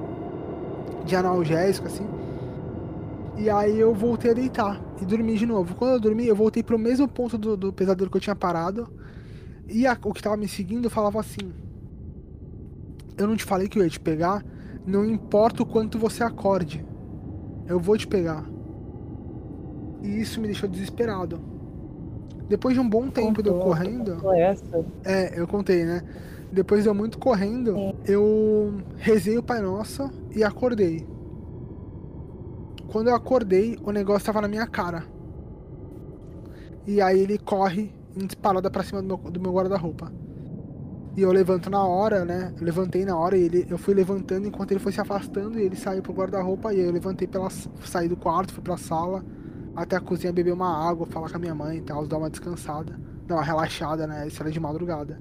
De analgésico, assim. E aí eu voltei a deitar e dormi de novo. Quando eu dormi, eu voltei pro mesmo ponto do, do pesadelo que eu tinha parado. E a- o que tava me seguindo falava assim: Eu não te falei que eu ia te pegar. Não importa o quanto você acorde. Eu vou te pegar. E isso me deixou desesperado. Depois de um bom tempo de eu Contou, correndo. contou. É, eu contei, né? Depois de eu muito correndo, eu rezei o Pai Nosso e acordei. Quando eu acordei, o negócio tava na minha cara. E aí ele corre em disparada pra cima do meu, do meu guarda-roupa. E eu levanto na hora, né? Eu levantei na hora e ele, eu fui levantando enquanto ele foi se afastando e ele saiu pro guarda-roupa e eu levantei pela saí do quarto, fui pra sala, até a cozinha beber uma água, falar com a minha mãe e tal, dar uma descansada, dar uma relaxada, né? Isso era de madrugada.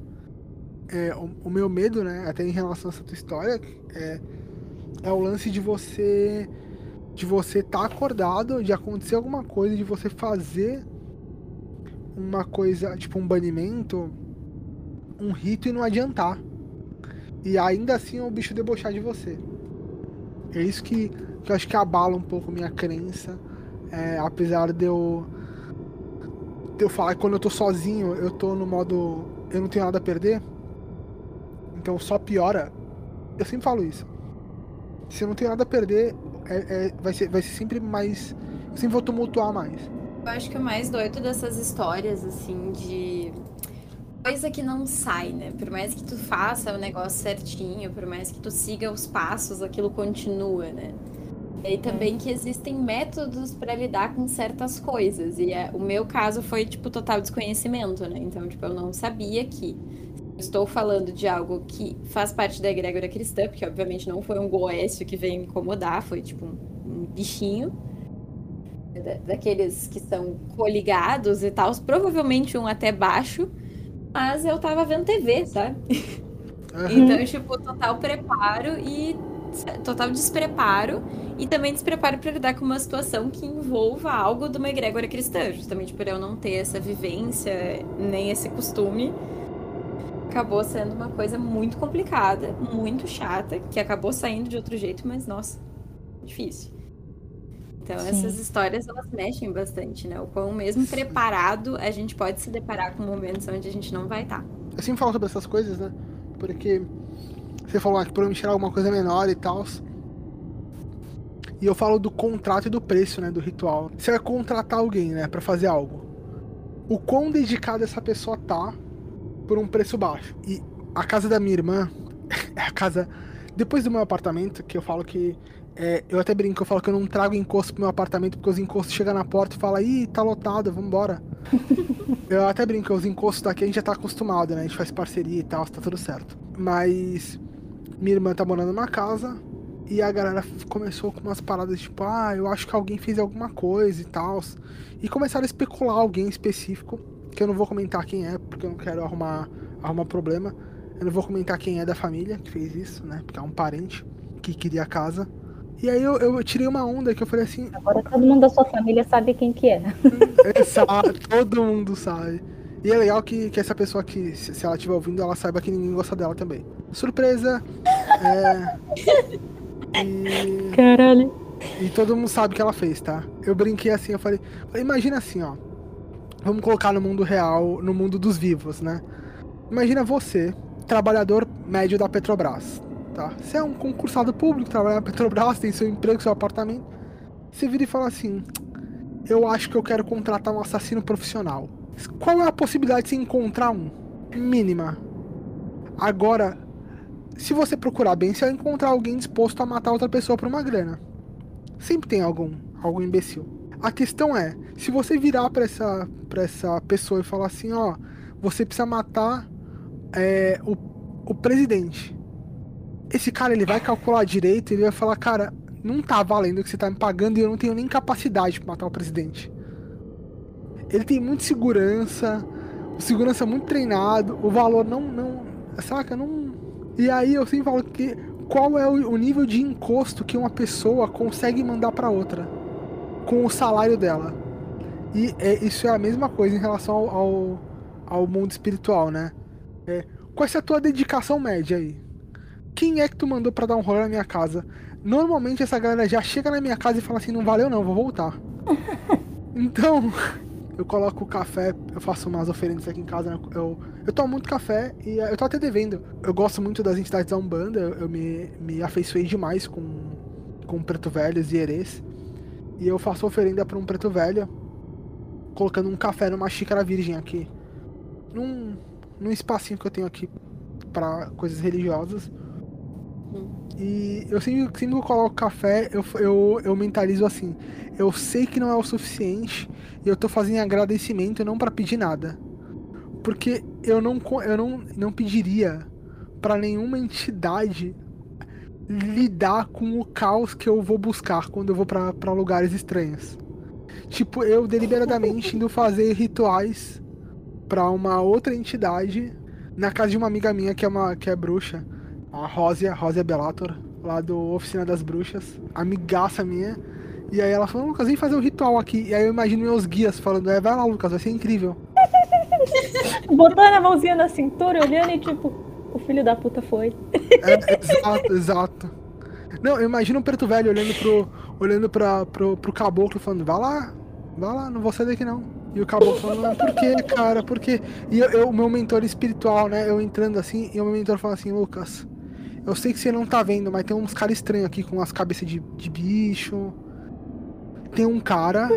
É, o, o, meu medo, né, até em relação a essa tua história, é, é o lance de você de você estar tá acordado, de acontecer alguma coisa, de você fazer uma coisa, tipo um banimento, um rito e não adiantar. E ainda assim o bicho debochar de você. É isso que, que eu acho que abala um pouco minha crença. É, apesar de eu. De eu falar que quando eu tô sozinho, eu tô no modo. Eu não tenho nada a perder. Então só piora. Eu sempre falo isso. Se eu não tenho nada a perder, é, é, vai, ser, vai ser sempre mais. Eu sempre vou tumultuar mais. Eu acho que o mais doido dessas histórias, assim, de coisa que não sai, né? Por mais que tu faça o negócio certinho, por mais que tu siga os passos, aquilo continua, né? E também que existem métodos para lidar com certas coisas. E é, o meu caso foi, tipo, total desconhecimento, né? Então, tipo, eu não sabia que estou falando de algo que faz parte da egrégora cristã, porque obviamente não foi um goécio que veio me incomodar, foi tipo um, um bichinho daqueles que são coligados e tal, provavelmente um até baixo, mas eu tava vendo TV, sabe? Uhum. Então, tipo, total preparo e total despreparo e também despreparo para lidar com uma situação que envolva algo de uma egrégora cristã, justamente por eu não ter essa vivência nem esse costume. Acabou sendo uma coisa muito complicada, muito chata, que acabou saindo de outro jeito, mas nossa, difícil. Então, Sim. essas histórias, elas mexem bastante, né? O quão mesmo preparado a gente pode se deparar com momentos onde a gente não vai estar. Tá. Eu sempre falo sobre essas coisas, né? Porque você falou ah, que provavelmente tirar alguma coisa menor e tal. E eu falo do contrato e do preço, né? Do ritual. Você vai contratar alguém, né? Pra fazer algo. O quão dedicado essa pessoa tá por um preço baixo. E a casa da minha irmã é a casa. Depois do meu apartamento, que eu falo que é, eu até brinco, eu falo que eu não trago encosto pro meu apartamento porque os encostos chegam na porta e falam, ih, tá lotado, vambora. eu até brinco, os encostos daqui a gente já tá acostumado, né? A gente faz parceria e tal, tá tudo certo. Mas minha irmã tá morando numa casa e a galera começou com umas paradas tipo, ah, eu acho que alguém fez alguma coisa e tal. E começaram a especular alguém específico, que eu não vou comentar quem é, porque eu não quero arrumar, arrumar problema. Eu não vou comentar quem é da família que fez isso, né? Porque é um parente que queria a casa. E aí eu, eu tirei uma onda que eu falei assim. Agora todo mundo da sua família sabe quem que é. Exato, todo mundo sabe. E é legal que, que essa pessoa que, se, se ela estiver ouvindo, ela saiba que ninguém gosta dela também. Surpresa! É. E... Caralho. E todo mundo sabe o que ela fez, tá? Eu brinquei assim, eu falei, imagina assim, ó. Vamos colocar no mundo real, no mundo dos vivos, né? Imagina você, trabalhador médio da Petrobras tá? Você é um concursado público, trabalha na Petrobras, tem seu emprego, seu apartamento. Você vira e fala assim: Eu acho que eu quero contratar um assassino profissional. Qual é a possibilidade de se encontrar um? Mínima. Agora, se você procurar bem, você vai encontrar alguém disposto a matar outra pessoa por uma grana. Sempre tem algum, algum imbecil. A questão é, se você virar para essa, pra essa pessoa e falar assim, ó, você precisa matar é, o, o presidente esse cara ele vai calcular direito ele vai falar, cara, não tá valendo o que você tá me pagando e eu não tenho nem capacidade para matar o presidente. Ele tem muita segurança, segurança muito treinado, o valor não, não, saca, não. E aí eu sempre falo que qual é o, nível de encosto que uma pessoa consegue mandar para outra com o salário dela. E é, isso é a mesma coisa em relação ao, ao, ao mundo espiritual, né? É, qual é a tua dedicação média aí? quem é que tu mandou para dar um rolê na minha casa? Normalmente essa galera já chega na minha casa e fala assim, não valeu não, vou voltar. então, eu coloco o café, eu faço umas oferendas aqui em casa, né? eu, eu tomo muito café e eu tô até devendo. Eu gosto muito das entidades da Umbanda, eu me, me afeiçoei demais com, com Preto Velhos e Erês. E eu faço oferenda para um Preto Velho, colocando um café numa xícara virgem aqui. Num, num espacinho que eu tenho aqui para coisas religiosas. E eu sempre, sempre que eu coloco café, eu, eu, eu mentalizo assim. Eu sei que não é o suficiente e eu tô fazendo agradecimento não para pedir nada. Porque eu não, eu não, não pediria para nenhuma entidade lidar com o caos que eu vou buscar quando eu vou para lugares estranhos. Tipo, eu deliberadamente indo fazer rituais para uma outra entidade na casa de uma amiga minha que é uma que é bruxa, a Rosia, Rosia Bellator, lá do Oficina das Bruxas, amigaça minha. E aí ela falou, Lucas, vem fazer um ritual aqui. E aí eu imagino meus guias falando, é, vai lá, Lucas, vai ser incrível. Botando a mãozinha na cintura, olhando e tipo, o filho da puta foi. É, exato, exato. Não, eu imagino um preto velho olhando pro. olhando pra, pro, pro caboclo falando, vai lá, vai lá, não vou sair daqui não. E o caboclo falando, por que, cara? Por quê? E eu, o meu mentor espiritual, né? Eu entrando assim, e o meu mentor falando assim, Lucas, eu sei que você não tá vendo, mas tem uns caras estranhos aqui com as cabeças de, de bicho. Tem um cara.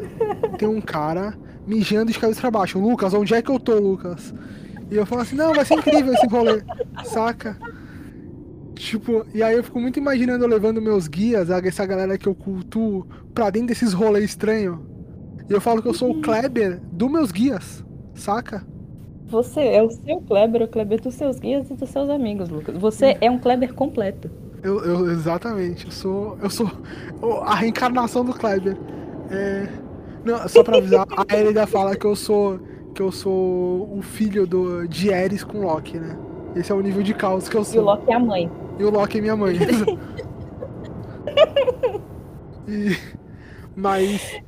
tem um cara mijando de cabeça pra baixo. Lucas, onde é que eu tô, Lucas? E eu falo assim, não, vai ser incrível esse rolê, saca? Tipo, e aí eu fico muito imaginando eu levando meus guias, essa galera que eu cultuo, pra dentro desses rolês estranhos. E eu falo que eu sou o Kleber dos meus guias, saca? Você é o seu Kleber, o Kleber dos seus guias e dos seus amigos, Lucas. Você é um Kleber completo. Eu, eu exatamente, eu sou. Eu sou a reencarnação do Kleber. É, não, só pra avisar, a Elida fala que eu sou. Que eu sou o filho do, de Ares com Loki, né? Esse é o nível de caos que eu sou. E o Loki é a mãe. E o Loki é minha mãe. e, mas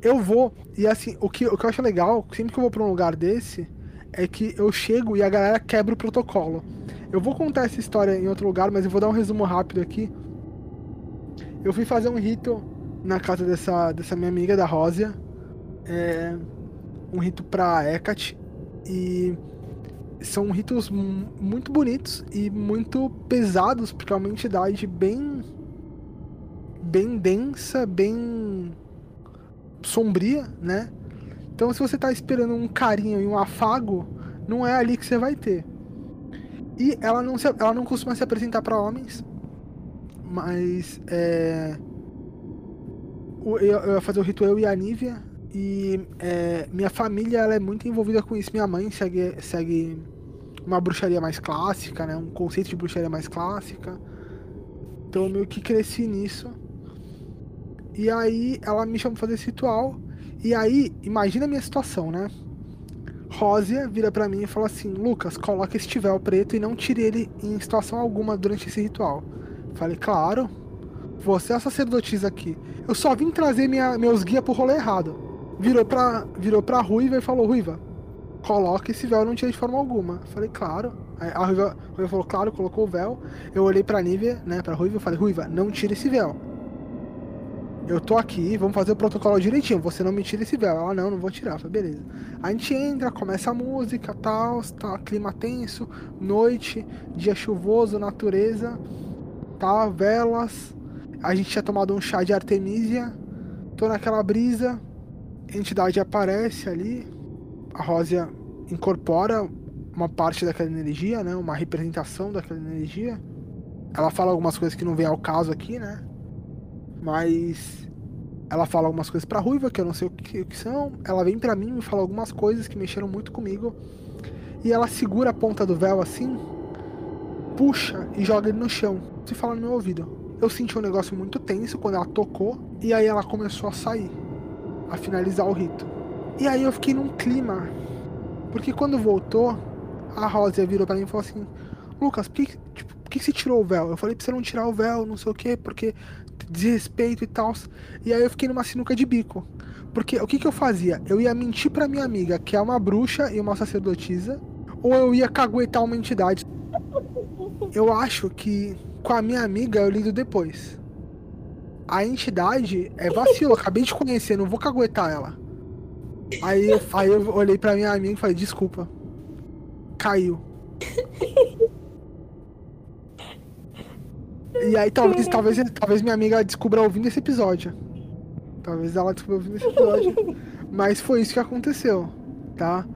eu vou. E assim, o que, o que eu acho legal, sempre que eu vou pra um lugar desse, é que eu chego e a galera quebra o protocolo. Eu vou contar essa história em outro lugar, mas eu vou dar um resumo rápido aqui. Eu fui fazer um rito na casa dessa, dessa minha amiga, da Rósia. É, um rito pra Hecate. E são ritos muito bonitos e muito pesados, porque é uma entidade bem. bem densa, bem sombria, né? Então, se você tá esperando um carinho e um afago, não é ali que você vai ter. E ela não, se, ela não costuma se apresentar para homens, mas é, eu ia fazer o ritual eu e a Nívia, e é, minha família ela é muito envolvida com isso. Minha mãe segue, segue uma bruxaria mais clássica, né? um conceito de bruxaria mais clássica. Então eu meio que cresci nisso. E aí ela me chamou pra fazer esse ritual. E aí, imagina a minha situação, né? Rósia vira para mim e fala assim: Lucas, coloca esse véu preto e não tire ele em situação alguma durante esse ritual. Falei, claro. Você é a sacerdotisa aqui. Eu só vim trazer minha, meus guias pro rolê errado. Virou pra, virou pra Ruiva e falou: Ruiva, coloca esse véu não tire de forma alguma. Falei, claro. Aí a Ruiva, a Ruiva falou, claro, colocou o véu. Eu olhei pra Nívia, né, pra Ruiva e falei: Ruiva, não tire esse véu eu tô aqui, vamos fazer o protocolo direitinho, você não me tira esse véu. Ela, não, não vou tirar. Falei, beleza. A gente entra, começa a música, tal, tá, clima tenso, noite, dia chuvoso, natureza, tá, velas. A gente tinha tomado um chá de artemisia, tô naquela brisa, entidade aparece ali, a Rósia incorpora uma parte daquela energia, né, uma representação daquela energia. Ela fala algumas coisas que não vem ao caso aqui, né? Mas ela fala algumas coisas pra Ruiva, que eu não sei o que, o que são. Ela vem pra mim e fala algumas coisas que mexeram muito comigo. E ela segura a ponta do véu assim, puxa e joga ele no chão. Se fala no meu ouvido. Eu senti um negócio muito tenso quando ela tocou. E aí ela começou a sair. A finalizar o rito. E aí eu fiquei num clima. Porque quando voltou, a Rosa virou pra mim e falou assim: Lucas, por que, tipo, por que você tirou o véu? Eu falei pra você não tirar o véu, não sei o que, porque desrespeito e tal. E aí eu fiquei numa sinuca de bico. Porque o que, que eu fazia? Eu ia mentir pra minha amiga, que é uma bruxa e uma sacerdotisa, ou eu ia caguetar uma entidade. Eu acho que com a minha amiga eu lido depois. A entidade é vacilo, eu acabei de conhecer, não vou caguetar ela. Aí, aí eu olhei pra minha amiga e falei, desculpa. Caiu. E aí talvez, talvez, talvez minha amiga descubra ouvindo esse episódio. Talvez ela descubra ouvindo esse episódio. Mas foi isso que aconteceu, tá?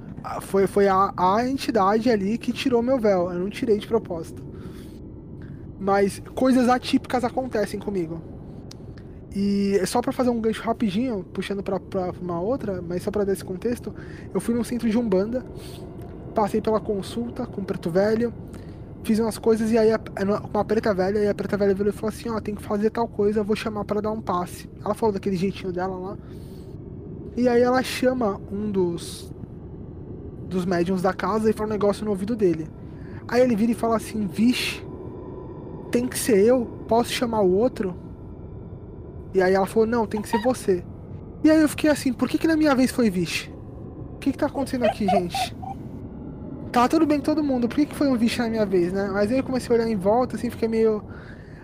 Foi, foi a, a entidade ali que tirou meu véu. Eu não tirei de propósito. Mas coisas atípicas acontecem comigo. E só para fazer um gancho rapidinho, puxando pra uma outra, mas só para dar esse contexto, eu fui num centro de Umbanda passei pela consulta com o preto velho, fiz umas coisas e aí a, com a preta velha, e a preta velha virou e falou assim, ó, tem que fazer tal coisa, eu vou chamar para dar um passe. Ela falou daquele jeitinho dela lá. E aí ela chama um dos dos médiums da casa e fala um negócio no ouvido dele. Aí ele vira e fala assim, vixe, tem que ser eu? Posso chamar o outro? E aí ela falou, não, tem que ser você. E aí eu fiquei assim, por que que na minha vez foi vixe? O que que tá acontecendo aqui, gente? Tava tudo bem com todo mundo, por que que foi um vixe na minha vez, né? Mas aí eu comecei a olhar em volta, assim, fiquei meio...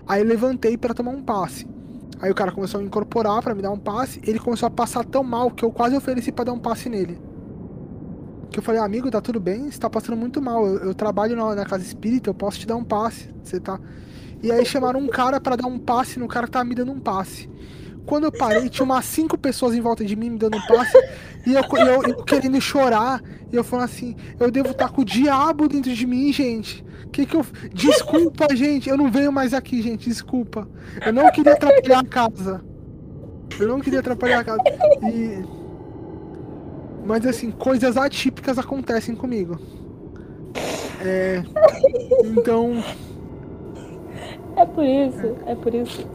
Aí eu levantei para tomar um passe. Aí o cara começou a me incorporar para me dar um passe, ele começou a passar tão mal que eu quase ofereci para dar um passe nele. Que eu falei, amigo, tá tudo bem? Você tá passando muito mal. Eu, eu trabalho na, na, casa espírita, eu posso te dar um passe. Você tá. E aí chamaram um cara para dar um passe no cara que tava me dando um passe. Quando eu parei, tinha umas cinco pessoas em volta de mim me dando um passe. E eu, eu, eu querendo chorar. E eu falando assim, eu devo estar tá com o diabo dentro de mim, gente. Que que eu. Desculpa, gente. Eu não venho mais aqui, gente. Desculpa. Eu não queria atrapalhar a casa. Eu não queria atrapalhar a casa. E. Mas assim, coisas atípicas acontecem comigo. É. Então. É por isso, é por isso.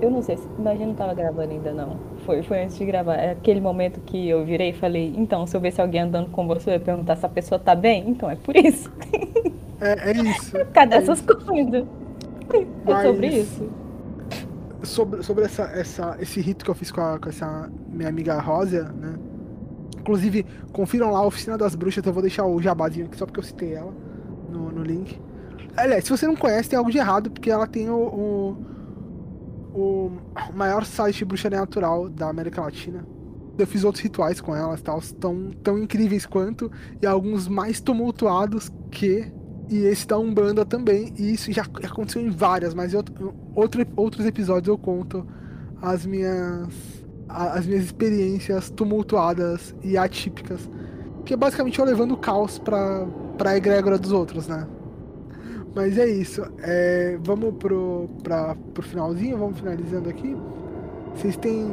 Eu não sei, mas a gente não tava gravando ainda não. Foi, foi antes de gravar. É aquele momento que eu virei e falei, então, se eu ver se alguém andando com você, eu perguntar se a pessoa tá bem, então é por isso. É, é isso. Cadê é essas isso. coisas? Mas... É sobre isso. Sobre, sobre essa, essa, esse rito que eu fiz com, a, com essa minha amiga Rosa, né? Inclusive, confiram lá a Oficina das Bruxas, eu vou deixar o jabazinho aqui só porque eu citei ela no, no link. Aliás, se você não conhece, tem algo de errado, porque ela tem o, o, o maior site de bruxaria natural da América Latina. Eu fiz outros rituais com elas, tal, tão, tão incríveis quanto, e alguns mais tumultuados que. E esse da Umbanda também, e isso já aconteceu em várias, mas em outro, outro, outros episódios eu conto as minhas as minhas experiências tumultuadas e atípicas. Que é basicamente eu levando o caos pra, pra egrégora dos outros, né? Mas é isso. É, vamos pro, pra, pro finalzinho, vamos finalizando aqui. Vocês têm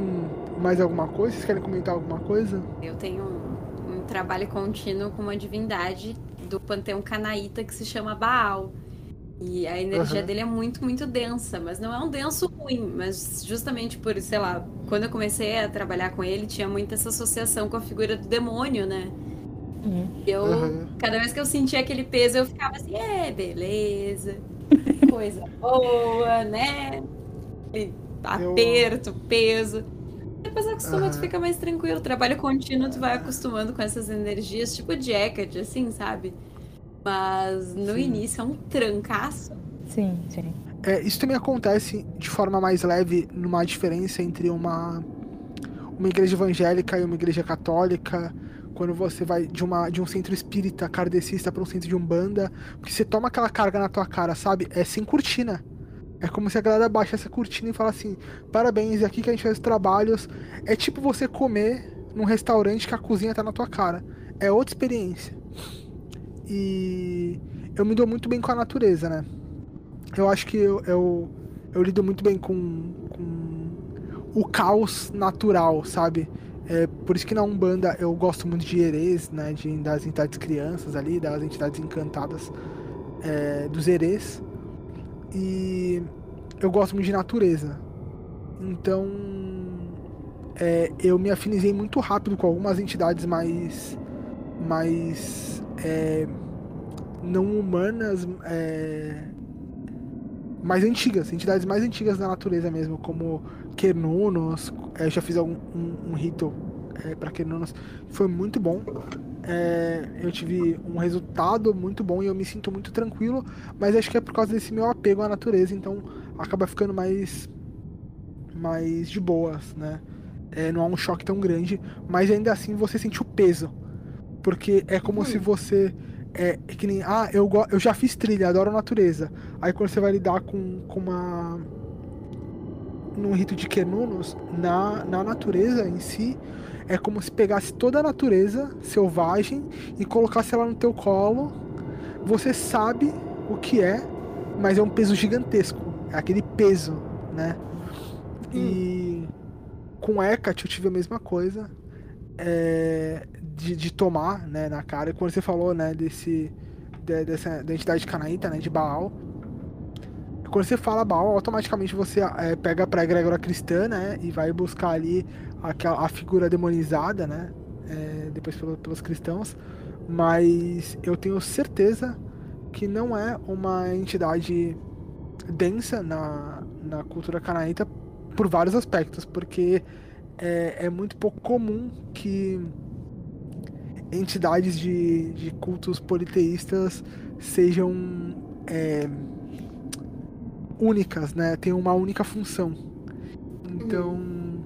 mais alguma coisa? Vocês querem comentar alguma coisa? Eu tenho um, um trabalho contínuo com uma divindade do panteão canaíta que se chama Baal. E a energia uhum. dele é muito, muito densa, mas não é um denso ruim, mas justamente por, sei lá, quando eu comecei a trabalhar com ele, tinha muita essa associação com a figura do demônio, né? Uhum. Eu, uhum. cada vez que eu sentia aquele peso, eu ficava assim, é, beleza, coisa boa, né? E aperto, peso. Depois acostuma, uhum. tu fica mais tranquilo. Trabalho contínuo, tu vai acostumando com essas energias, tipo jacket, assim, sabe? Mas no sim. início é um trancaço. Sim, sim. É, isso também acontece de forma mais leve numa diferença entre uma, uma igreja evangélica e uma igreja católica. Quando você vai de, uma, de um centro espírita kardecista para um centro de umbanda, porque você toma aquela carga na tua cara, sabe? É sem cortina. É como se a galera baixa essa cortina e fala assim: parabéns, é aqui que a gente faz os trabalhos. É tipo você comer num restaurante que a cozinha tá na tua cara. É outra experiência. E eu me dou muito bem com a natureza, né? Eu acho que eu, eu, eu lido muito bem com, com o caos natural, sabe? É, por isso que na Umbanda eu gosto muito de Erês, né? De, das entidades crianças ali, das entidades encantadas é, dos Erês. E eu gosto muito de natureza. Então é, eu me afinizei muito rápido com algumas entidades mais mais é, não humanas é, mais antigas, entidades mais antigas da natureza mesmo, como Quernunos. É, eu já fiz algum, um, um rito é, para Quernunos, foi muito bom. É, eu tive um resultado muito bom e eu me sinto muito tranquilo, mas acho que é por causa desse meu apego à natureza, então acaba ficando mais mais de boas, né? É, não há um choque tão grande, mas ainda assim você sente o peso porque é como hum. se você. É, é, que nem. Ah, eu, eu já fiz trilha, adoro a natureza. Aí quando você vai lidar com, com uma. Num rito de Kenunos, na, na natureza em si, é como se pegasse toda a natureza selvagem e colocasse ela no teu colo. Você sabe o que é, mas é um peso gigantesco. É aquele peso, né? Hum. E com Hecate eu tive a mesma coisa. é, de, de, tomar né, na cara. Quando você falou né, desse, de, dessa da entidade canaíta, né, de Baal, quando você fala Baal, automaticamente você é, pega pra egrégora cristã, né? E vai buscar ali a, a figura demonizada, né? É, depois pelo, pelos cristãos. Mas eu tenho certeza que não é uma entidade densa na, na cultura canaíta por vários aspectos, porque é, é muito pouco comum que entidades de, de cultos politeístas sejam é, únicas, né? Tem uma única função. Então, uhum.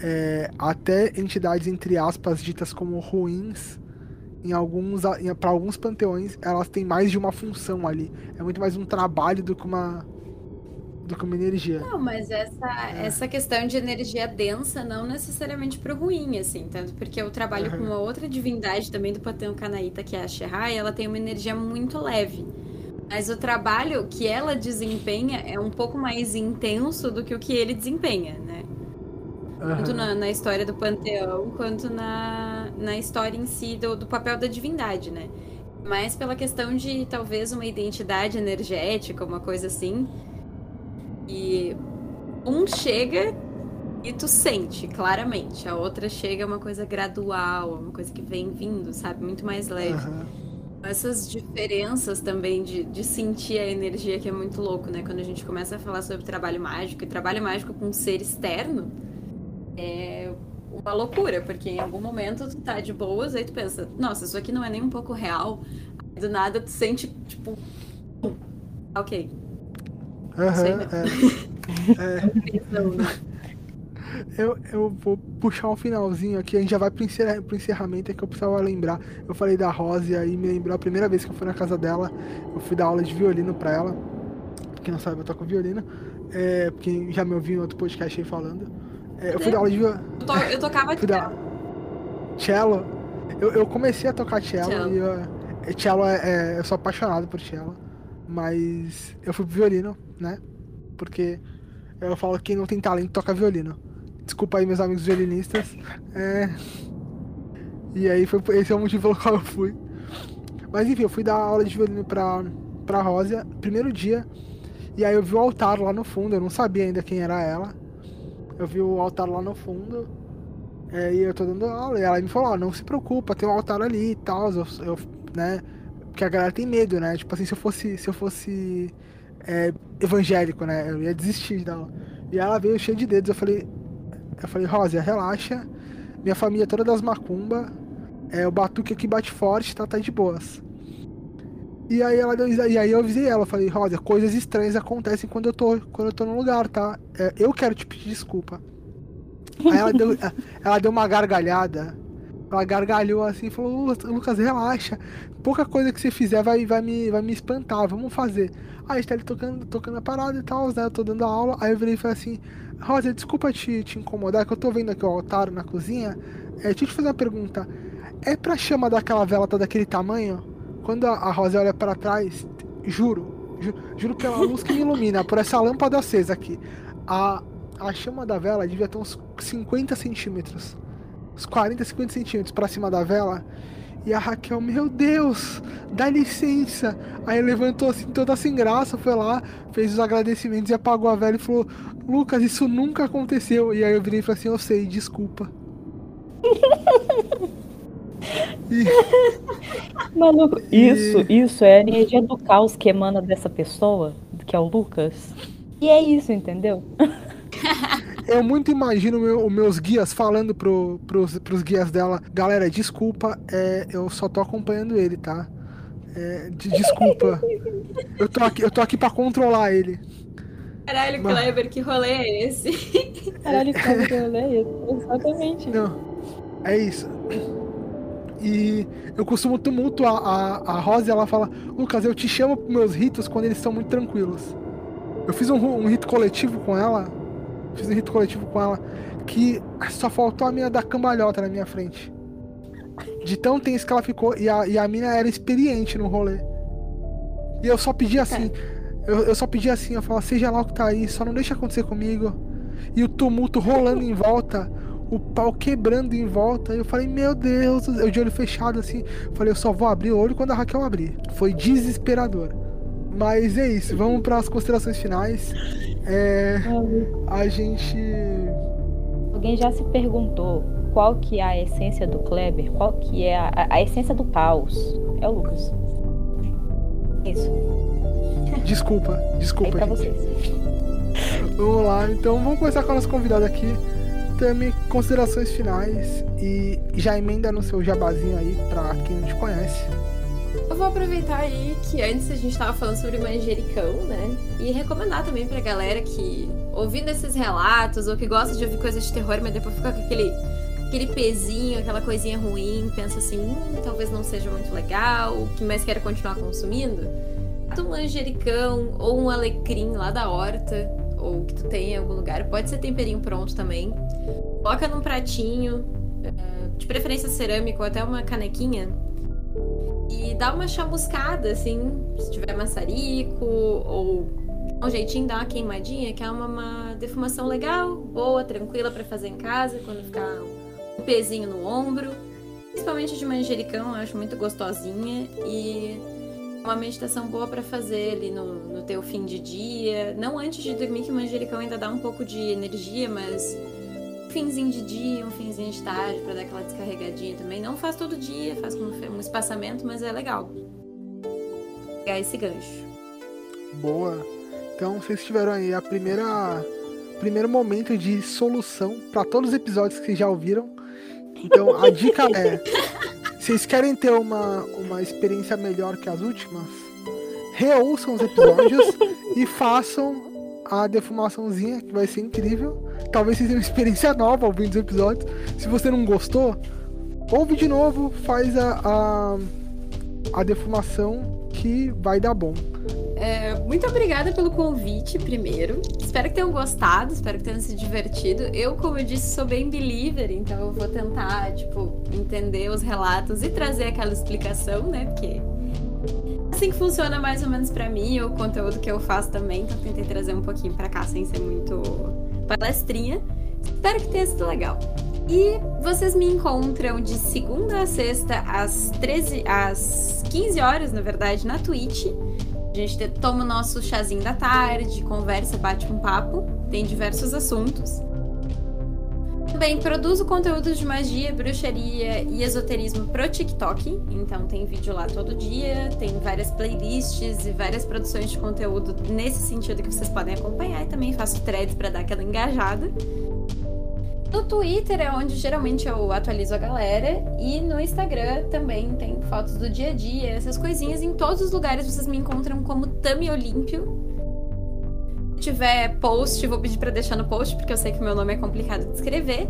é, até entidades entre aspas ditas como ruins, em alguns para alguns panteões, elas têm mais de uma função ali. É muito mais um trabalho do que uma do que uma energia. Não, mas essa, é. essa questão de energia densa não necessariamente pro ruim, assim, tanto porque eu trabalho uhum. com uma outra divindade também do panteão canaíta, que é a Shehai, ela tem uma energia muito leve. Mas o trabalho que ela desempenha é um pouco mais intenso do que o que ele desempenha, né? Uhum. Tanto na, na, história do panteão, quanto na, na história em si do, do papel da divindade, né? Mais pela questão de talvez uma identidade energética, uma coisa assim. E um chega e tu sente, claramente. A outra chega é uma coisa gradual, uma coisa que vem vindo, sabe? Muito mais leve. Uhum. Essas diferenças também de, de sentir a energia que é muito louco, né? Quando a gente começa a falar sobre trabalho mágico e trabalho mágico com um ser externo, é uma loucura, porque em algum momento tu tá de boas, aí tu pensa, nossa, isso aqui não é nem um pouco real. Aí do nada tu sente, tipo, ok. Uhum, é. é. Eu, eu vou puxar um finalzinho aqui, a gente já vai pro, encerra, pro encerramento, é que eu precisava lembrar. Eu falei da Rose aí me lembrou a primeira vez que eu fui na casa dela, eu fui dar aula de violino pra ela. Quem não sabe, eu toco violino. É, quem já me ouviu em outro podcast aí falando. É, eu fui dar aula de violino. Eu, eu tocava dar... cello. Eu, eu comecei a tocar cello, cello. e eu, é, cello é, é, eu sou apaixonado por cello. Mas eu fui pro violino, né? Porque eu falo que quem não tem talento toca violino. Desculpa aí, meus amigos violinistas. É... E aí, foi, esse é o motivo pelo qual eu fui. Mas enfim, eu fui dar aula de violino pra, pra Rosa, primeiro dia. E aí eu vi o altar lá no fundo, eu não sabia ainda quem era ela. Eu vi o altar lá no fundo. É, e eu tô dando aula. E ela me falou, ó, não se preocupa, tem um altar ali e tal. Eu, eu, né? Porque a galera tem medo, né? Tipo assim, se eu fosse. Se eu fosse é, evangélico, né? Eu ia desistir da aula. E ela veio cheia de dedos. Eu falei, eu falei, Rosa, relaxa. Minha família é toda das macumba. É, o batuque aqui bate forte, tá, tá de boas. E aí ela e aí eu avisei ela, falei, Rosa, coisas estranhas acontecem quando eu tô, quando eu tô no lugar, tá? É, eu quero te pedir desculpa. Aí ela deu, ela deu uma gargalhada. Ela gargalhou assim e falou, Lucas, relaxa. Pouca coisa que você fizer vai, vai, me, vai me espantar, vamos fazer. Aí a gente tá ali tocando, tocando a parada e tal, né? Eu tô dando a aula. Aí eu virei e falei assim, Rosa, desculpa te, te incomodar, que eu tô vendo aqui o altar na cozinha. É, deixa eu te fazer uma pergunta. É pra chama daquela vela tá daquele tamanho? Quando a, a Rosa olha para trás, juro, ju, juro pela luz que me ilumina, por essa lâmpada acesa aqui. A, a chama da vela devia ter uns 50 centímetros. Uns 40, 50 centímetros pra cima da vela. E a Raquel, meu Deus, dá licença. Aí levantou assim, toda sem graça, foi lá, fez os agradecimentos e apagou a vela e falou: Lucas, isso nunca aconteceu. E aí eu virei e falei assim: Eu sei, desculpa. e... Maluco, isso, e... isso é a energia do caos que emana dessa pessoa, que é o Lucas. E é isso, entendeu? eu muito imagino meu, os meus guias falando pro, pros, pros guias dela, galera, desculpa, é, eu só tô acompanhando ele, tá? É, de, desculpa. eu tô aqui, eu tô aqui pra controlar ele. Caralho, Mas... Kleber, que rolê é esse? Caralho, Kleber, que rolê é esse? Exatamente. Não, é isso. E eu costumo tumultuar. A, a Rosa, ela fala, Lucas, eu te chamo pros meus ritos quando eles são muito tranquilos. Eu fiz um, um rito coletivo com ela fiz um rito coletivo com ela que só faltou a mina da cambalhota na minha frente. De tão tenso que ela ficou. E a, e a mina era experiente no rolê. E eu só pedi assim. Eu, eu só pedi assim, eu falava, seja lá o que tá aí, só não deixa acontecer comigo. E o tumulto rolando em volta. o pau quebrando em volta. Eu falei, meu Deus, eu de olho fechado assim. Falei, eu só vou abrir o olho quando a Raquel abrir. Foi desesperador. Mas é isso, vamos para as considerações finais. É, a gente. Alguém já se perguntou qual que é a essência do Kleber? Qual que é a, a, essência do caos? É o Lucas. Isso. Desculpa, desculpa. É vocês. Vamos lá, então vamos começar com a nossa convidada aqui. Tami, considerações finais e já emenda no seu jabazinho aí pra quem não te conhece. Vou aproveitar aí que antes a gente tava falando sobre manjericão, né? E recomendar também pra galera que, ouvindo esses relatos, ou que gosta de ouvir coisas de terror, mas depois fica com aquele, aquele pezinho, aquela coisinha ruim, pensa assim, hum, talvez não seja muito legal, que mais quer continuar consumindo. Um manjericão ou um alecrim lá da horta, ou que tu tem em algum lugar, pode ser temperinho pronto também. Coloca num pratinho, eh, de preferência cerâmico até uma canequinha e dá uma chamuscada, assim, se tiver maçarico, ou um jeitinho, dá uma queimadinha, que é uma, uma defumação legal, boa, tranquila para fazer em casa, quando ficar um pezinho no ombro. Principalmente de manjericão, eu acho muito gostosinha e uma meditação boa para fazer ali no, no teu fim de dia. Não antes de dormir, que o manjericão ainda dá um pouco de energia, mas finzinho de dia, um finzinho de tarde para dar aquela descarregadinha também. Não faz todo dia, faz com um espaçamento, mas é legal. Pegar esse gancho. Boa. Então vocês tiveram aí a primeira primeiro momento de solução para todos os episódios que vocês já ouviram. Então a dica é: vocês querem ter uma, uma experiência melhor que as últimas? Reouçam os episódios e façam a defumaçãozinha, que vai ser incrível. Talvez seja uma experiência nova ouvindo os episódios. Se você não gostou, ouve de novo, faz a, a, a defumação que vai dar bom. É, muito obrigada pelo convite, primeiro. Espero que tenham gostado, espero que tenham se divertido. Eu, como eu disse, sou bem believer, então eu vou tentar, tipo, entender os relatos e trazer aquela explicação, né? Porque assim que funciona mais ou menos para mim, o conteúdo que eu faço também, então tentei trazer um pouquinho para cá sem ser muito palestrinha. Espero que tenha sido legal. E vocês me encontram de segunda a sexta às 13 às 15 horas, na verdade, na Twitch. A gente toma o nosso chazinho da tarde, conversa, bate um papo, tem diversos assuntos. Também produzo conteúdos de magia, bruxaria e esoterismo pro TikTok. Então tem vídeo lá todo dia, tem várias playlists e várias produções de conteúdo nesse sentido que vocês podem acompanhar. E também faço threads para dar aquela engajada. No Twitter é onde geralmente eu atualizo a galera. E no Instagram também tem fotos do dia a dia, essas coisinhas. Em todos os lugares vocês me encontram como Tami Olímpio tiver post, vou pedir para deixar no post, porque eu sei que meu nome é complicado de escrever.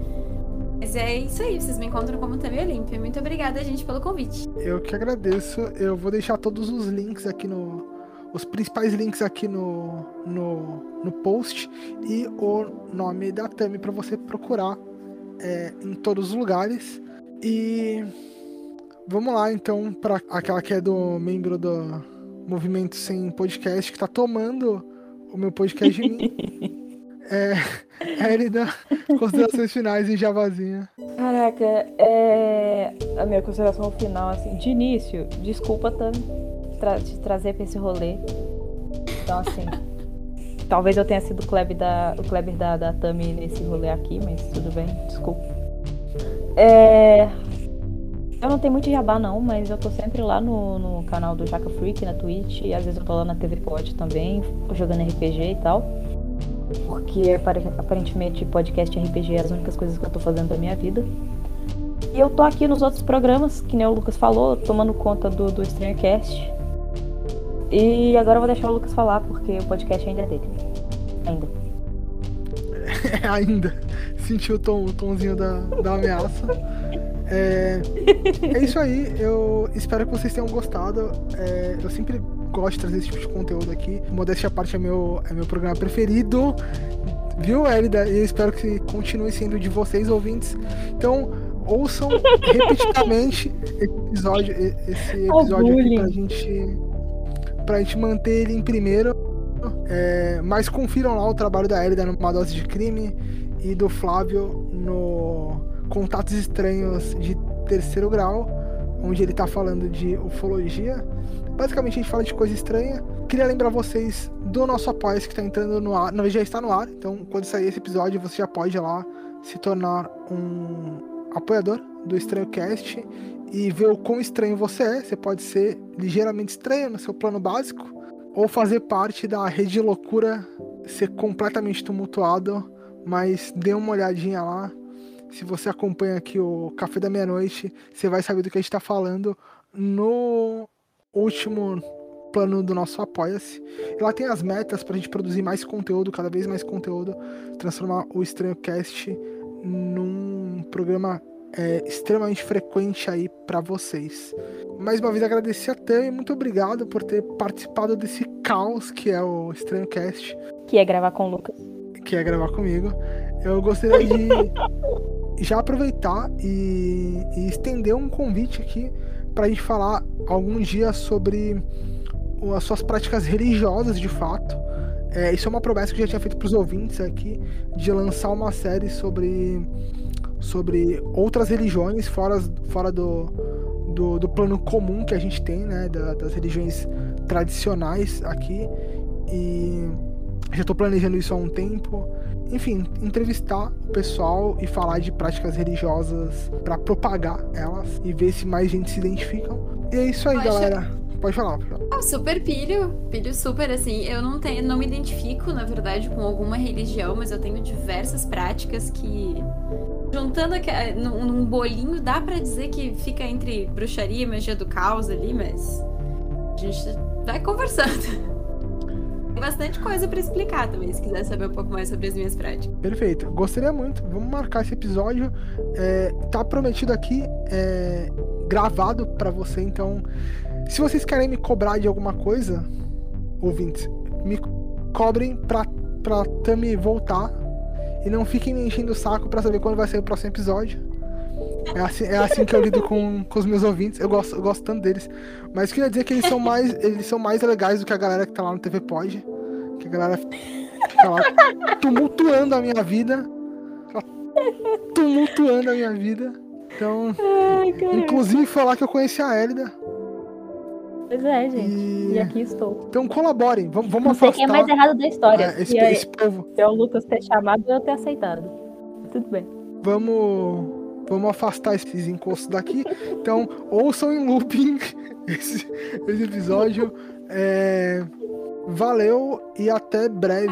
Mas é isso aí, vocês me encontram como Tami Olímpia. Muito obrigada, gente, pelo convite. Eu que agradeço. Eu vou deixar todos os links aqui no. Os principais links aqui no, no, no post e o nome da Tami para você procurar é, em todos os lugares. E vamos lá então para aquela que é do membro do Movimento Sem Podcast que tá tomando o meu podcast de mim. é, Érida, considerações finais em Javazinha. Caraca, é. A minha consideração final, assim, de início, desculpa tá, tra te trazer pra esse rolê. Então, assim. talvez eu tenha sido o Kleber da, o Kleber da, da Tami nesse rolê aqui, mas tudo bem, desculpa. É, eu não tenho muito jabá não, mas eu tô sempre lá no, no canal do Jaca Freak na Twitch e às vezes eu tô lá na TV Pod também, jogando RPG e tal. Porque aparentemente podcast RPG é as únicas coisas que eu tô fazendo da minha vida. E eu tô aqui nos outros programas, que nem o Lucas falou, tomando conta do, do. E agora eu vou deixar o Lucas falar, porque o podcast ainda é dele. Ainda. É, ainda. Sentiu o, tom, o tomzinho da, da ameaça. É, é isso aí, eu espero que vocês tenham gostado. É, eu sempre gosto de trazer esse tipo de conteúdo aqui. Modéstia à parte é meu, é meu programa preferido. Viu, Elida? E eu espero que continue sendo de vocês, ouvintes. Então, ouçam repetidamente esse episódio, esse episódio aqui pra gente, pra gente manter ele em primeiro. É, mas confiram lá o trabalho da Elida numa dose de crime. e do Flávio no Contatos Estranhos de Terceiro Grau, onde ele tá falando de ufologia. Basicamente a gente fala de coisa estranha. Queria lembrar vocês do nosso apoio que está entrando no ar. Verdade já está no ar, então quando sair esse episódio você já pode lá se tornar um apoiador do Estranho Cast e ver o quão estranho você é. Você pode ser ligeiramente estranho no seu plano básico ou fazer parte da rede de loucura, ser completamente tumultuado, mas dê uma olhadinha lá. Se você acompanha aqui o Café da Meia-Noite, você vai saber do que a gente está falando no último plano do nosso Apoia-se. Lá tem as metas para a gente produzir mais conteúdo, cada vez mais conteúdo, transformar o Estranho Cast num programa é, extremamente frequente aí para vocês. Mais uma vez agradecer a Tami, muito obrigado por ter participado desse caos que é o Estranho Cast. Que é gravar com o Lucas. Que é gravar comigo. Eu gostaria de já aproveitar e, e estender um convite aqui para a gente falar algum dia sobre as suas práticas religiosas de fato. É, isso é uma promessa que eu já tinha feito para os ouvintes aqui, de lançar uma série sobre, sobre outras religiões fora, fora do, do, do plano comum que a gente tem, né? Da, das religiões tradicionais aqui. E já estou planejando isso há um tempo. Enfim, entrevistar o pessoal e falar de práticas religiosas para propagar elas e ver se mais gente se identifica. E é isso aí, Poxa. galera. Pode falar, pode falar. Oh, super pilho. Pilho super, assim. Eu não tenho, não me identifico, na verdade, com alguma religião, mas eu tenho diversas práticas que. Juntando aqui, num, num bolinho, dá para dizer que fica entre bruxaria e magia do caos ali, mas. A gente vai conversando. Tem bastante coisa para explicar também, se quiser saber um pouco mais sobre as minhas práticas. Perfeito. Gostaria muito. Vamos marcar esse episódio. É, tá prometido aqui, é, gravado para você, então se vocês querem me cobrar de alguma coisa, ouvintes, me cobrem pra, pra Tami voltar. E não fiquem me enchendo o saco pra saber quando vai ser o próximo episódio. É assim, é assim que eu lido com, com os meus ouvintes. Eu gosto, eu gosto tanto deles. Mas queria dizer que eles são mais, eles são mais legais do que a galera que tá lá no TV Pod. Que a galera fica lá tumultuando a minha vida. Tumultuando a minha vida. Então, Ai, inclusive falar que eu conheci a Hélida. Pois é, gente. E, e aqui estou. Então colaborem, vamos, vamos Não afastar. sei quem é mais errado da história. É, esse, esse povo. Se é o Lucas ter chamado, eu ter aceitado. Tudo bem. Vamos, vamos afastar esses encostos daqui. Então, ouçam em looping esse, esse episódio. É, valeu e até breve.